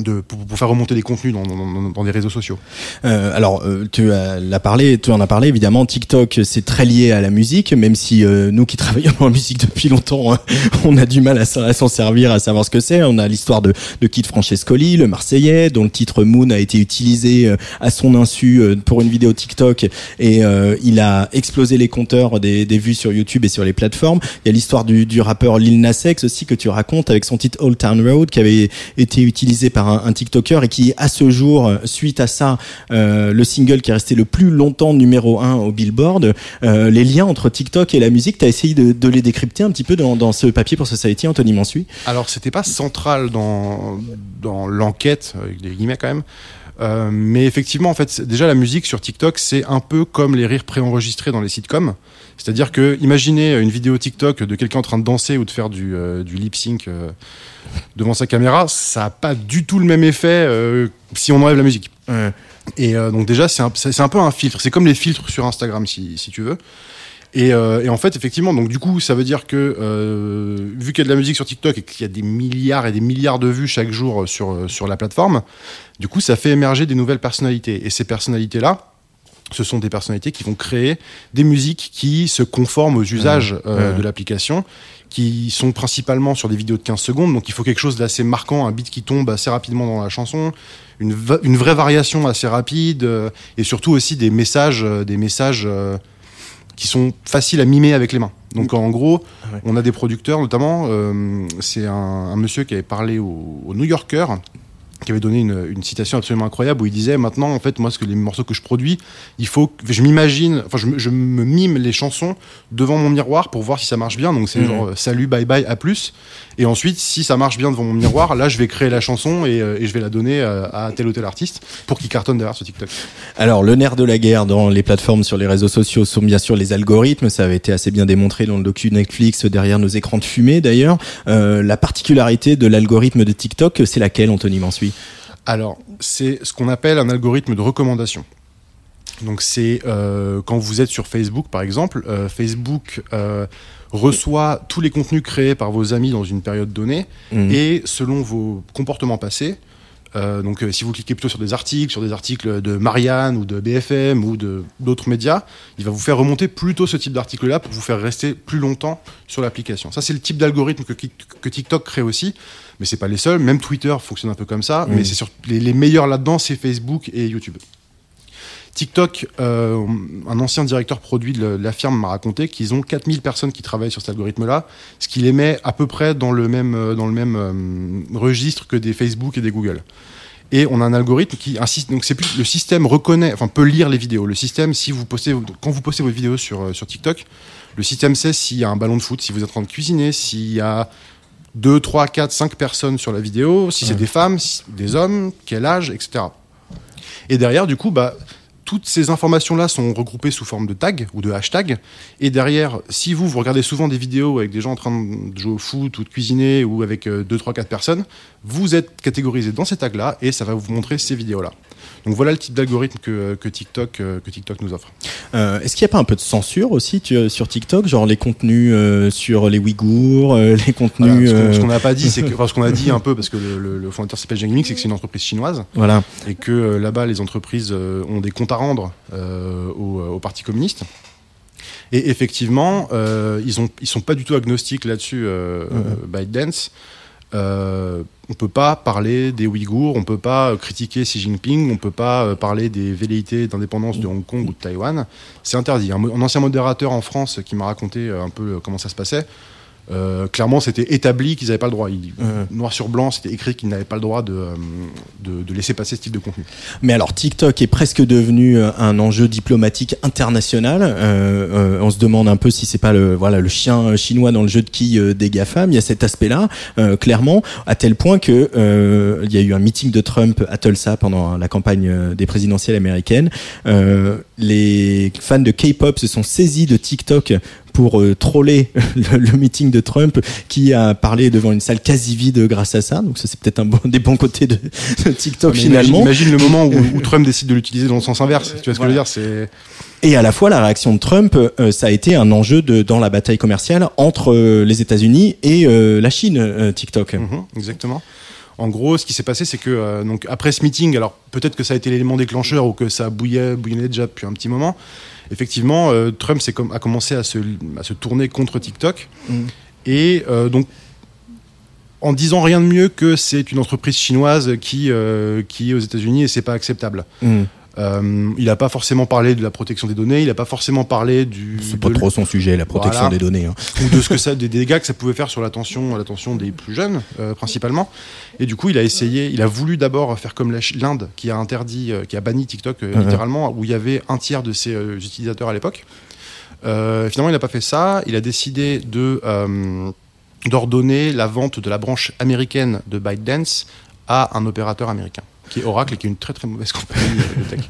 de, pour, pour faire remonter des contenus dans, dans- dans- des réseaux sociaux. Euh, alors, euh, tu as parlé, tu en as parlé évidemment. TikTok, c'est très lié à la musique, même si euh, nous qui travaillons dans la musique depuis longtemps, euh, on a du mal à, s'en- servir, à savoir ce que c'est. On a l'histoire de, de Kid Francescoli, le Marseillais, dont le titre Moon a été utilisé euh, à son insu euh, pour une vidéo TikTok et euh, il a explosé les compteurs des, des vues sur YouTube et sur les plateformes. Il y a l'histoire du, du rappeur Lil Nas X aussi que tu racontes avec son titre Old Town Road qui avait été utilisé par un, TikToker et qui à ce jour, euh, suite à ça, euh, le single qui est resté le plus longtemps numéro un au Billboard, euh, les liens entre TikTok et la musique, tu as essayé de, les décrypter un petit peu dans, ce papier pour Society, Anthony Mansuy Alors, c'était pas central dans, dans l'enquête, avec des guillemets quand même. Mais effectivement, en fait, déjà la musique sur TikTok, c'est un peu comme les rires préenregistrés dans les sitcoms. C'est-à-dire que, imaginez une vidéo TikTok de quelqu'un en train de danser ou de faire du, lip sync devant sa caméra, ça a pas du tout le même effet euh, si on enlève la musique. Et euh, donc déjà, c'est un, peu un filtre. C'est comme les filtres sur Instagram, si, si tu veux. Et, euh, et en fait, effectivement, donc du coup, ça veut dire que vu qu'il y a de la musique sur TikTok et qu'il y a des milliards et des milliards de vues chaque jour sur sur la plateforme, du coup, ça fait émerger des nouvelles personnalités. Et ces personnalités-là, ce sont des personnalités qui vont créer des musiques qui se conforment aux usages Ouais. euh, Ouais. de l'application, qui sont principalement sur des vidéos de 15 secondes. Donc il faut quelque chose d'assez marquant, un beat qui tombe assez rapidement dans la chanson, une, va- une vraie variation assez rapide, euh, et surtout aussi des messages, euh, des messages euh, qui sont faciles à mimer avec les mains. Donc en gros, Ouais. on a des producteurs, notamment, c'est un, un monsieur qui avait parlé au, au New Yorker, qui avait donné une, une citation absolument incroyable où il disait maintenant en fait moi ce que les morceaux que je produis il faut que je m'imagine enfin je, me- je me mime les chansons devant mon miroir pour voir si ça marche bien donc c'est Mhm. genre euh, salut bye bye à plus et ensuite si ça marche bien devant mon miroir là je vais créer la chanson et, euh, et je vais la donner euh, à tel ou tel artiste pour qu'il cartonne derrière sur TikTok Alors, le nerf de la guerre dans les plateformes sur les réseaux sociaux sont bien sûr les algorithmes. Ça avait été assez bien démontré dans le docu Netflix derrière nos écrans de fumée d'ailleurs. Euh, la particularité de l'algorithme de TikTok, c'est laquelle, Anthony Mansuy? Alors, c'est ce qu'on appelle un algorithme de recommandation. Donc, c'est euh, quand vous êtes sur Facebook, par exemple, euh, Facebook euh, reçoit tous les contenus créés par vos amis dans une période donnée Mhm. et selon vos comportements passés. Euh, donc, euh, si vous cliquez plutôt sur des articles, sur des articles de Marianne ou de BFM ou d'autres médias, il va vous faire remonter plutôt ce type d'article-là pour vous faire rester plus longtemps sur l'application. Ça, c'est le type d'algorithme que, que TikTok crée aussi, mais c'est pas les seuls. Même Twitter fonctionne un peu comme ça, Mhm. mais c'est sur les, les meilleurs là-dedans, c'est Facebook et YouTube. TikTok, euh, un ancien directeur produit de la firme m'a raconté qu'ils ont 4000 personnes qui travaillent sur cet algorithme-là, ce qui les met à peu près dans le même, euh, dans le même euh, registre que des Facebook et des Google. Et on a un algorithme qui insiste, donc c'est plus le système reconnaît, enfin peut lire les vidéos. Le système, si vous postez, quand vous postez vos vidéos sur, sur TikTok, le système sait s'il y a un ballon de foot, si vous êtes en train de cuisiner, s'il y a 2, 3, 4, 5 personnes sur la vidéo, si c'est des femmes, si- des hommes, quel âge, etc. Et derrière, du coup, bah, toutes ces informations-là sont regroupées sous forme de tags ou de hashtags. Et derrière, si vous, vous regardez souvent des vidéos avec des gens en train de jouer au foot ou de cuisiner ou avec 2, 3, 4 personnes, vous êtes catégorisé dans ces tags-là et ça va vous montrer ces vidéos-là. Donc voilà le type d'algorithme que, que TikTok, euh, que TikTok nous offre. Euh, Est-ce qu'il n'y a pas un peu de censure aussi tu- sur TikTok, genre les contenus euh, sur les Ouïghours, euh, les contenus. Voilà, ce qu'on- euh, n'a pas dit, c'est que, enfin, ce qu'on a dit un peu, parce que le, le- le fondateur s'appelle Zheng Ling, c'est que c'est une entreprise chinoise. Voilà. Et que euh, là-bas, les entreprises euh, ont des comptes à rendre euh, au, au Parti communiste. Et effectivement, euh, ils ont, ils sont pas du tout agnostiques là-dessus, euh, Mhm. euh, ByteDance. On peut pas parler des Ouïghours, on peut pas euh, critiquer Xi Jinping, on peut pas euh, parler des velléités d'indépendance de Hong Kong ou de Taïwan. C'est interdit. Un, ancien modérateur en France qui m'a raconté euh, un peu comment ça se passait. Euh, clairement, c'était établi qu'ils n'avaient pas le droit. Il- Noir sur blanc, c'était écrit qu'ils n'avaient pas le droit de, euh, de, de laisser passer ce type de contenu. Mais alors TikTok est presque devenu euh, un enjeu diplomatique international. Euh, on se demande un peu si c'est pas le voilà le chien chinois dans le jeu de quilles des GAFAM. Il y a cet aspect-là, clairement, à tel point que il y a eu un meeting de Trump à Tulsa pendant la campagne des présidentielles américaines. Les fans de K-pop se sont saisis de TikTok pour euh, troller le, le meeting de Trump qui a parlé devant une salle quasi vide grâce à ça. Donc ça c'est peut-être un bon, des bons côtés de, de TikTok Mais finalement. Imagine, le moment où, où Trump décide de l'utiliser dans le sens inverse. Tu vois ce que je veux dire Et à la fois, la réaction de Trump, euh, ça a été un enjeu de, dans la bataille commerciale entre euh, les États-Unis et la Chine, TikTok. Mhm, exactement. En gros, ce qui s'est passé, c'est que euh, donc après ce meeting, alors peut-être que ça a été l'élément déclencheur ou que ça bouillait, bouillonnait déjà depuis un petit moment. Effectivement, euh, Trump com- a commencé à se, à se tourner contre TikTok Mhm. et euh, donc en disant rien de mieux que c'est une entreprise chinoise qui qui est aux États-Unis et c'est pas acceptable. Mhm. Euh, il n'a pas forcément parlé de la protection des données, il n'a pas forcément parlé du. C'est pas trop son sujet, la protection Voilà. des données. hein. ou de ce que ça, des dégâts que ça pouvait faire sur l'attention, l'attention des plus jeunes euh, principalement. Et du coup, il a essayé, il a voulu d'abord faire comme l'Inde qui a interdit, euh, qui a banni TikTok euh, Mhm. littéralement, où il y avait un tiers de ses utilisateurs à l'époque. Finalement, il n'a pas fait ça. Il a décidé de d'ordonner la vente de la branche américaine de ByteDance à un opérateur américain, qui est Oracle et qui est une très très mauvaise compagnie de tech.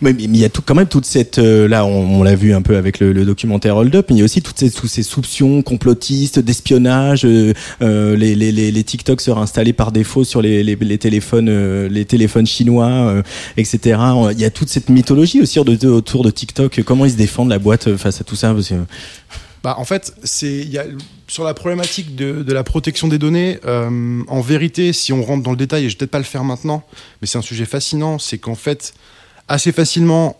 Mais il y a tout, quand même toute cette euh, là on, on l'a vu un peu avec le, le documentaire Hold Up mais il y a aussi toutes ces, tous ces soupçons complotistes d'espionnage euh, euh, les, les, les, les TikTok seraient installés par défaut sur les, les, téléphones euh, les téléphones chinois etc il y a toute cette mythologie aussi autour de, autour de TikTok comment ils se défendent la boîte face à tout ça parce que- Bah, en fait, c'est sur la problématique de, de la protection des données. euh, en vérité, si on rentre dans le détail, et je vais peut-être pas le faire maintenant, mais c'est un sujet fascinant, c'est qu'en fait, assez facilement,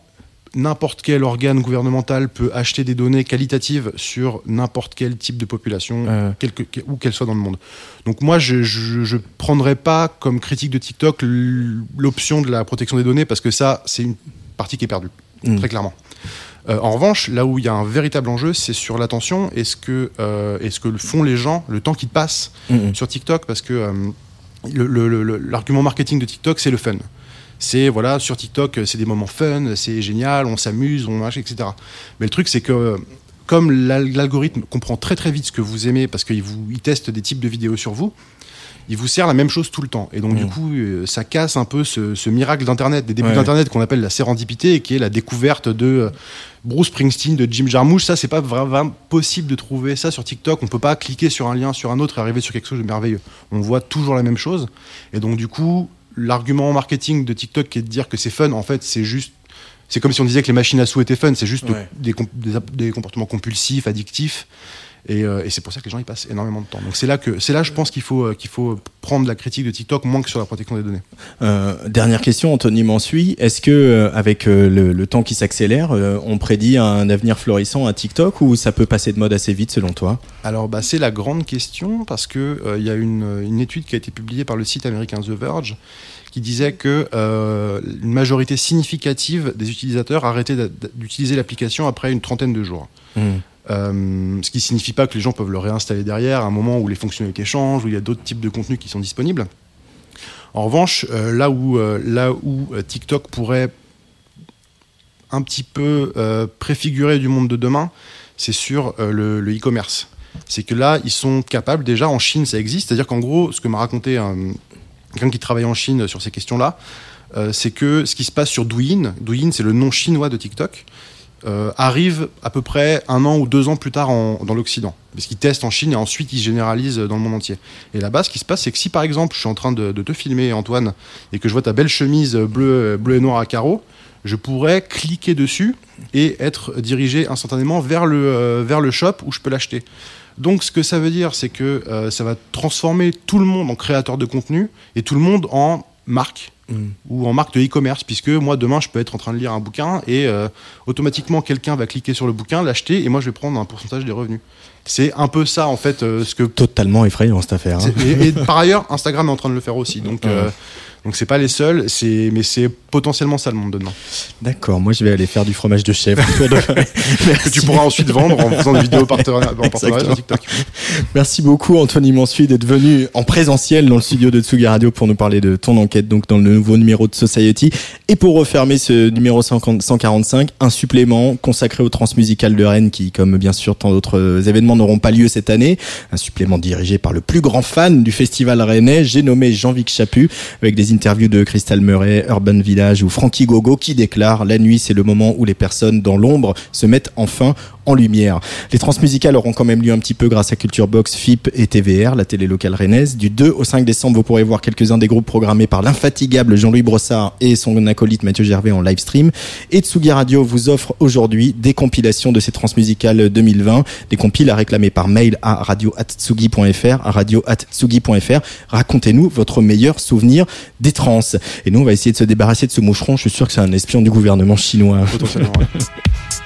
n'importe quel organe gouvernemental peut acheter des données qualitatives sur n'importe quel type de population, Euh. quelle que- où qu'elle soit dans le monde. Donc moi, je, je prendrais pas comme critique de TikTok l'option de la protection des données parce que ça, c'est une partie qui est perdue, Mm. très clairement. Euh, en revanche, là où il y a un véritable enjeu, c'est sur l'attention et ce que, euh, ce que font les gens, le temps qu'ils passent Mhm. sur TikTok, parce que euh, l'argument marketing de TikTok, c'est le fun. C'est voilà, sur TikTok, c'est des moments fun, c'est génial, on s'amuse, on machin, etc. Mais le truc, c'est que comme l'al- l'algorithme comprend très très vite ce que vous aimez, parce qu'il vous, il teste des types de vidéos sur vous, il vous sert la même chose tout le temps. Et donc, du Mhm. coup, euh, ça casse un peu ce, ce miracle d'Internet, des débuts Ouais. d'Internet qu'on appelle la sérendipité, et qui est la découverte de euh, Bruce Springsteen, de Jim Jarmusch. Ça, c'est pas vraiment possible de trouver ça sur TikTok. On peut pas cliquer sur un lien sur un autre et arriver sur quelque chose de merveilleux. On voit toujours la même chose. Et donc, du coup, l'argument marketing de TikTok qui est de dire que c'est fun, en fait, c'est juste. C'est comme si on disait que les machines à sous étaient fun, c'est juste Ouais. des, des comportements compulsifs, addictifs. Et, euh, et c'est pour ça que les gens y passent énormément de temps. Donc c'est là que c'est là, je pense qu'il faut euh, qu'il faut prendre la critique de TikTok moins que sur la protection des données. Euh, dernière question, Anthony Mansuy. Est-ce que, avec le, le temps qui s'accélère, on prédit un avenir florissant à TikTok ou ça peut passer de mode assez vite selon toi? Alors bah, c'est la grande question parce que il y a une, une étude qui a été publiée par le site américain The Verge qui disait que euh, une majorité significative des utilisateurs arrêtaient d'utiliser l'application après une trentaine de jours. Euh, ce qui signifie pas que les gens peuvent le réinstaller derrière à un moment où les fonctionnalités changent, où il y a d'autres types de contenus qui sont disponibles. En revanche, euh, là où, euh, TikTok pourrait un petit peu préfigurer du monde de demain, c'est sur le e-commerce. c'est que là, ils sont capables, déjà en Chine, ça existe, c'est-à-dire qu'en gros, ce que m'a raconté un- quelqu'un qui travaille en Chine sur ces questions-là, c'est que ce qui se passe sur Douyin, Douyin c'est le nom chinois de TikTok, euh, arrive à peu près un an ou deux ans plus tard en- dans l'Occident. Parce qu'ils testent en Chine et ensuite ils généralisent dans le monde entier. Et là-bas, ce qui se passe, c'est que si par exemple je suis en train de, te filmer, Antoine, et que je vois ta belle chemise bleue, bleue et noire à carreaux, je pourrais cliquer dessus et être dirigé instantanément vers le, euh, vers le shop où je peux l'acheter. Donc ce que ça veut dire, c'est que euh, ça va transformer tout le monde en créateur de contenu et tout le monde en marque ou en marque de e-commerce, puisque moi demain je peux être en train de lire un bouquin et euh, automatiquement quelqu'un va cliquer sur le bouquin, l'acheter et moi je vais prendre un pourcentage des revenus. C'est un peu ça en fait euh, ce que Totalement effrayant cette affaire. hein. et par ailleurs, Instagram est en train de le faire aussi. Donc, euh, donc c'est pas les seuls, c'est mais c'est potentiellement ça le monde de demain. D'accord, moi je vais aller faire du fromage de chèvre. Que tu pourras ensuite vendre en faisant des vidéos partenariat- en partenariat sur Exactement. TikTok. Merci beaucoup Anthony Mansuy d'être venu en présentiel dans le studio de Tsugi Radio pour nous parler de ton enquête donc dans le nouveau numéro de Society et pour refermer ce numéro 50 145 un supplément consacré aux transmusicales de Rennes qui comme bien sûr tant d'autres événements n'auront pas lieu cette année un supplément dirigé par le plus grand fan du festival rennais j'ai nommé Jean-Vic Chaput avec des interviews de Crystal Murray Urban Village ou Frankie Gogo qui déclare la nuit c'est le moment où les personnes dans l'ombre se mettent enfin en lumière. Les transmusicales auront quand même lieu un petit peu grâce à Culture Box, FIP et TVR, la télé locale rennaise. Du 2 au 5 décembre, vous pourrez voir quelques-uns des groupes programmés par l'infatigable Jean-Louis Brossard et son acolyte Mathieu Gervais en live stream. Et Tsugi Radio vous offre aujourd'hui des compilations de ces transmusicales 2020, des compiles à réclamer par mail à radio@tsugi.fr, à radio@tsugi.fr. Racontez-nous votre meilleur souvenir des trans. Et nous, on va essayer de se débarrasser de ce moucheron. Je suis sûr que c'est un espion du gouvernement chinois. Potentiellement, ouais.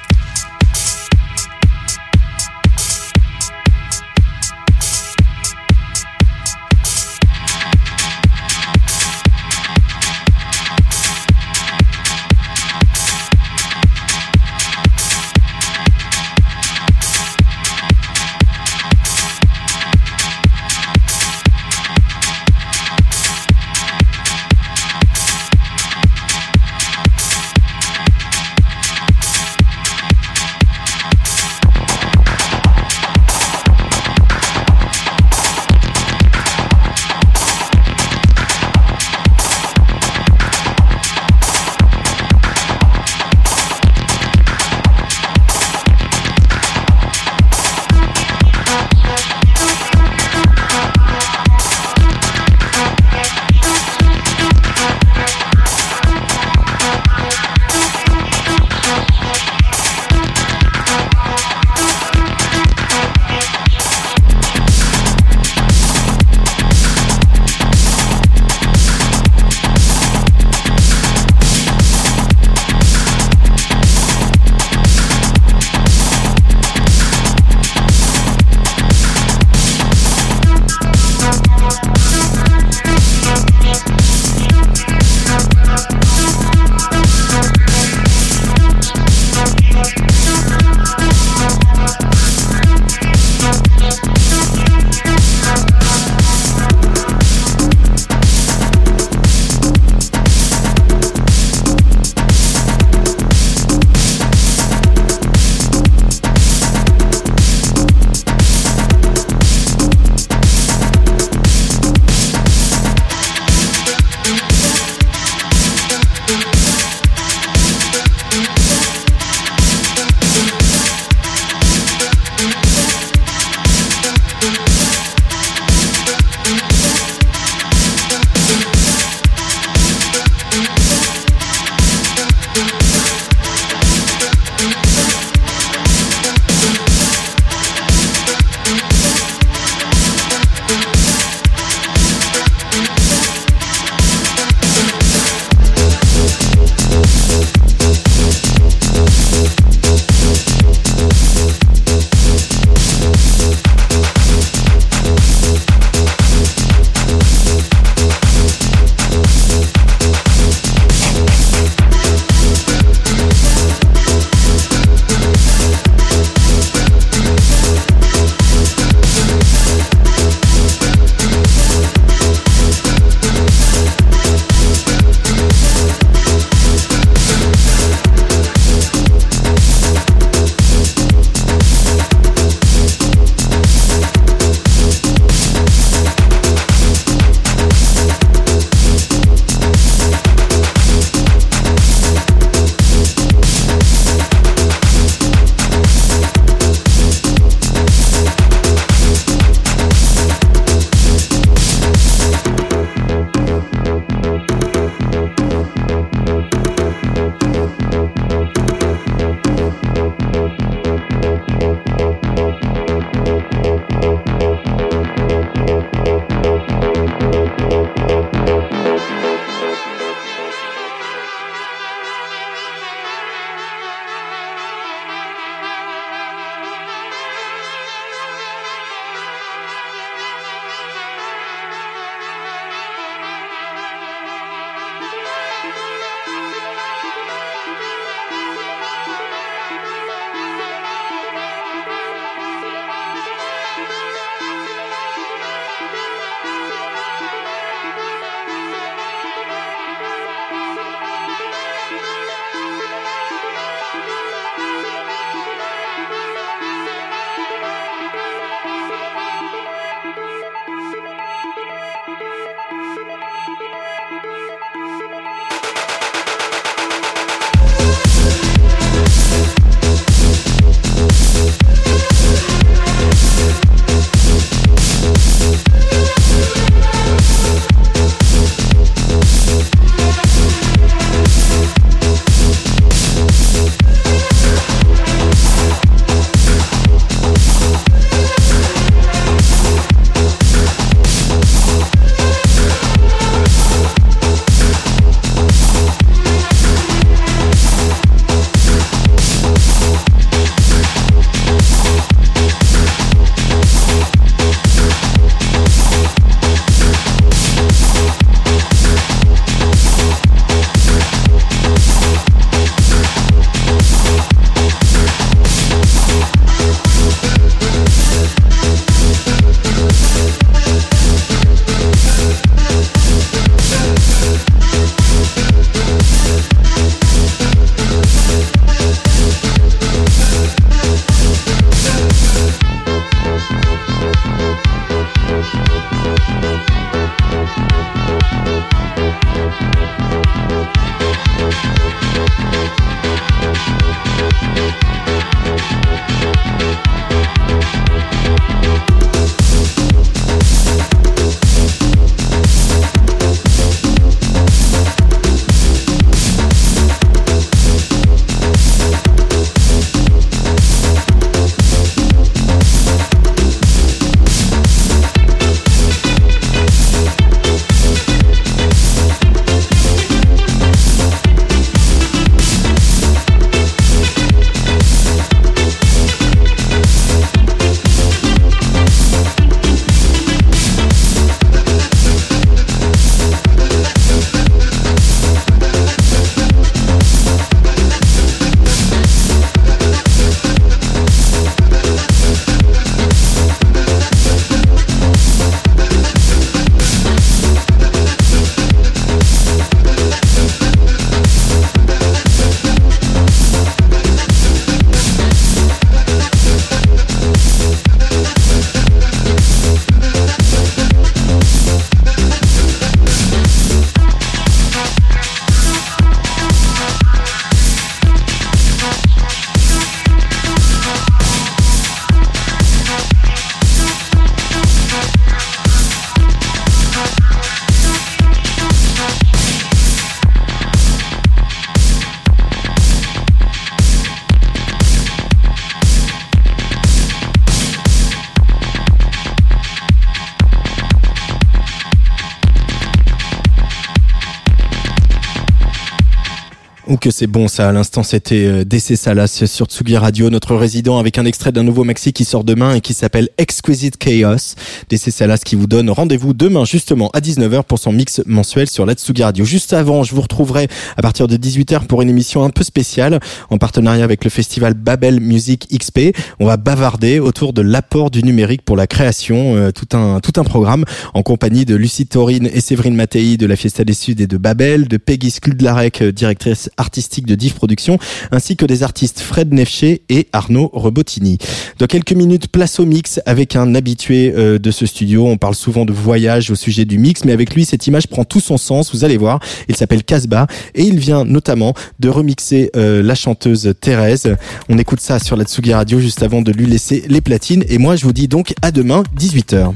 Ou que c'est bon ça, à l'instant c'était euh, DC Salas sur Tsugi Radio, notre résident avec un extrait d'un nouveau maxi qui sort demain et qui s'appelle Exquisite Chaos. DC Salas qui vous donne rendez-vous demain justement à 19h pour son mix mensuel sur la Tsugi Radio. Juste avant, je vous retrouverai à partir de 18h pour une émission un peu spéciale en partenariat avec le festival Babel Music XP. On va bavarder autour de l'apport du numérique pour la création, euh, tout un tout un programme en compagnie de Lucie Taurine et Séverine Mattei de la Fiesta des Suds et de Babel, de Peggy Skudlarek, euh, directrice artistique de Div Productions, ainsi que des artistes Fred Nefché et Arnaud Rebotini. Dans quelques minutes, place au mix avec un habitué euh, de ce studio. On parle souvent de voyage au sujet du mix, mais avec lui, cette image prend tout son sens. Vous allez voir, il s'appelle Casbah et il vient notamment de remixer euh, la chanteuse Thérèse. On écoute ça sur la Tsugi Radio juste avant de lui laisser les platines. Et moi, je vous dis donc à demain, 18h.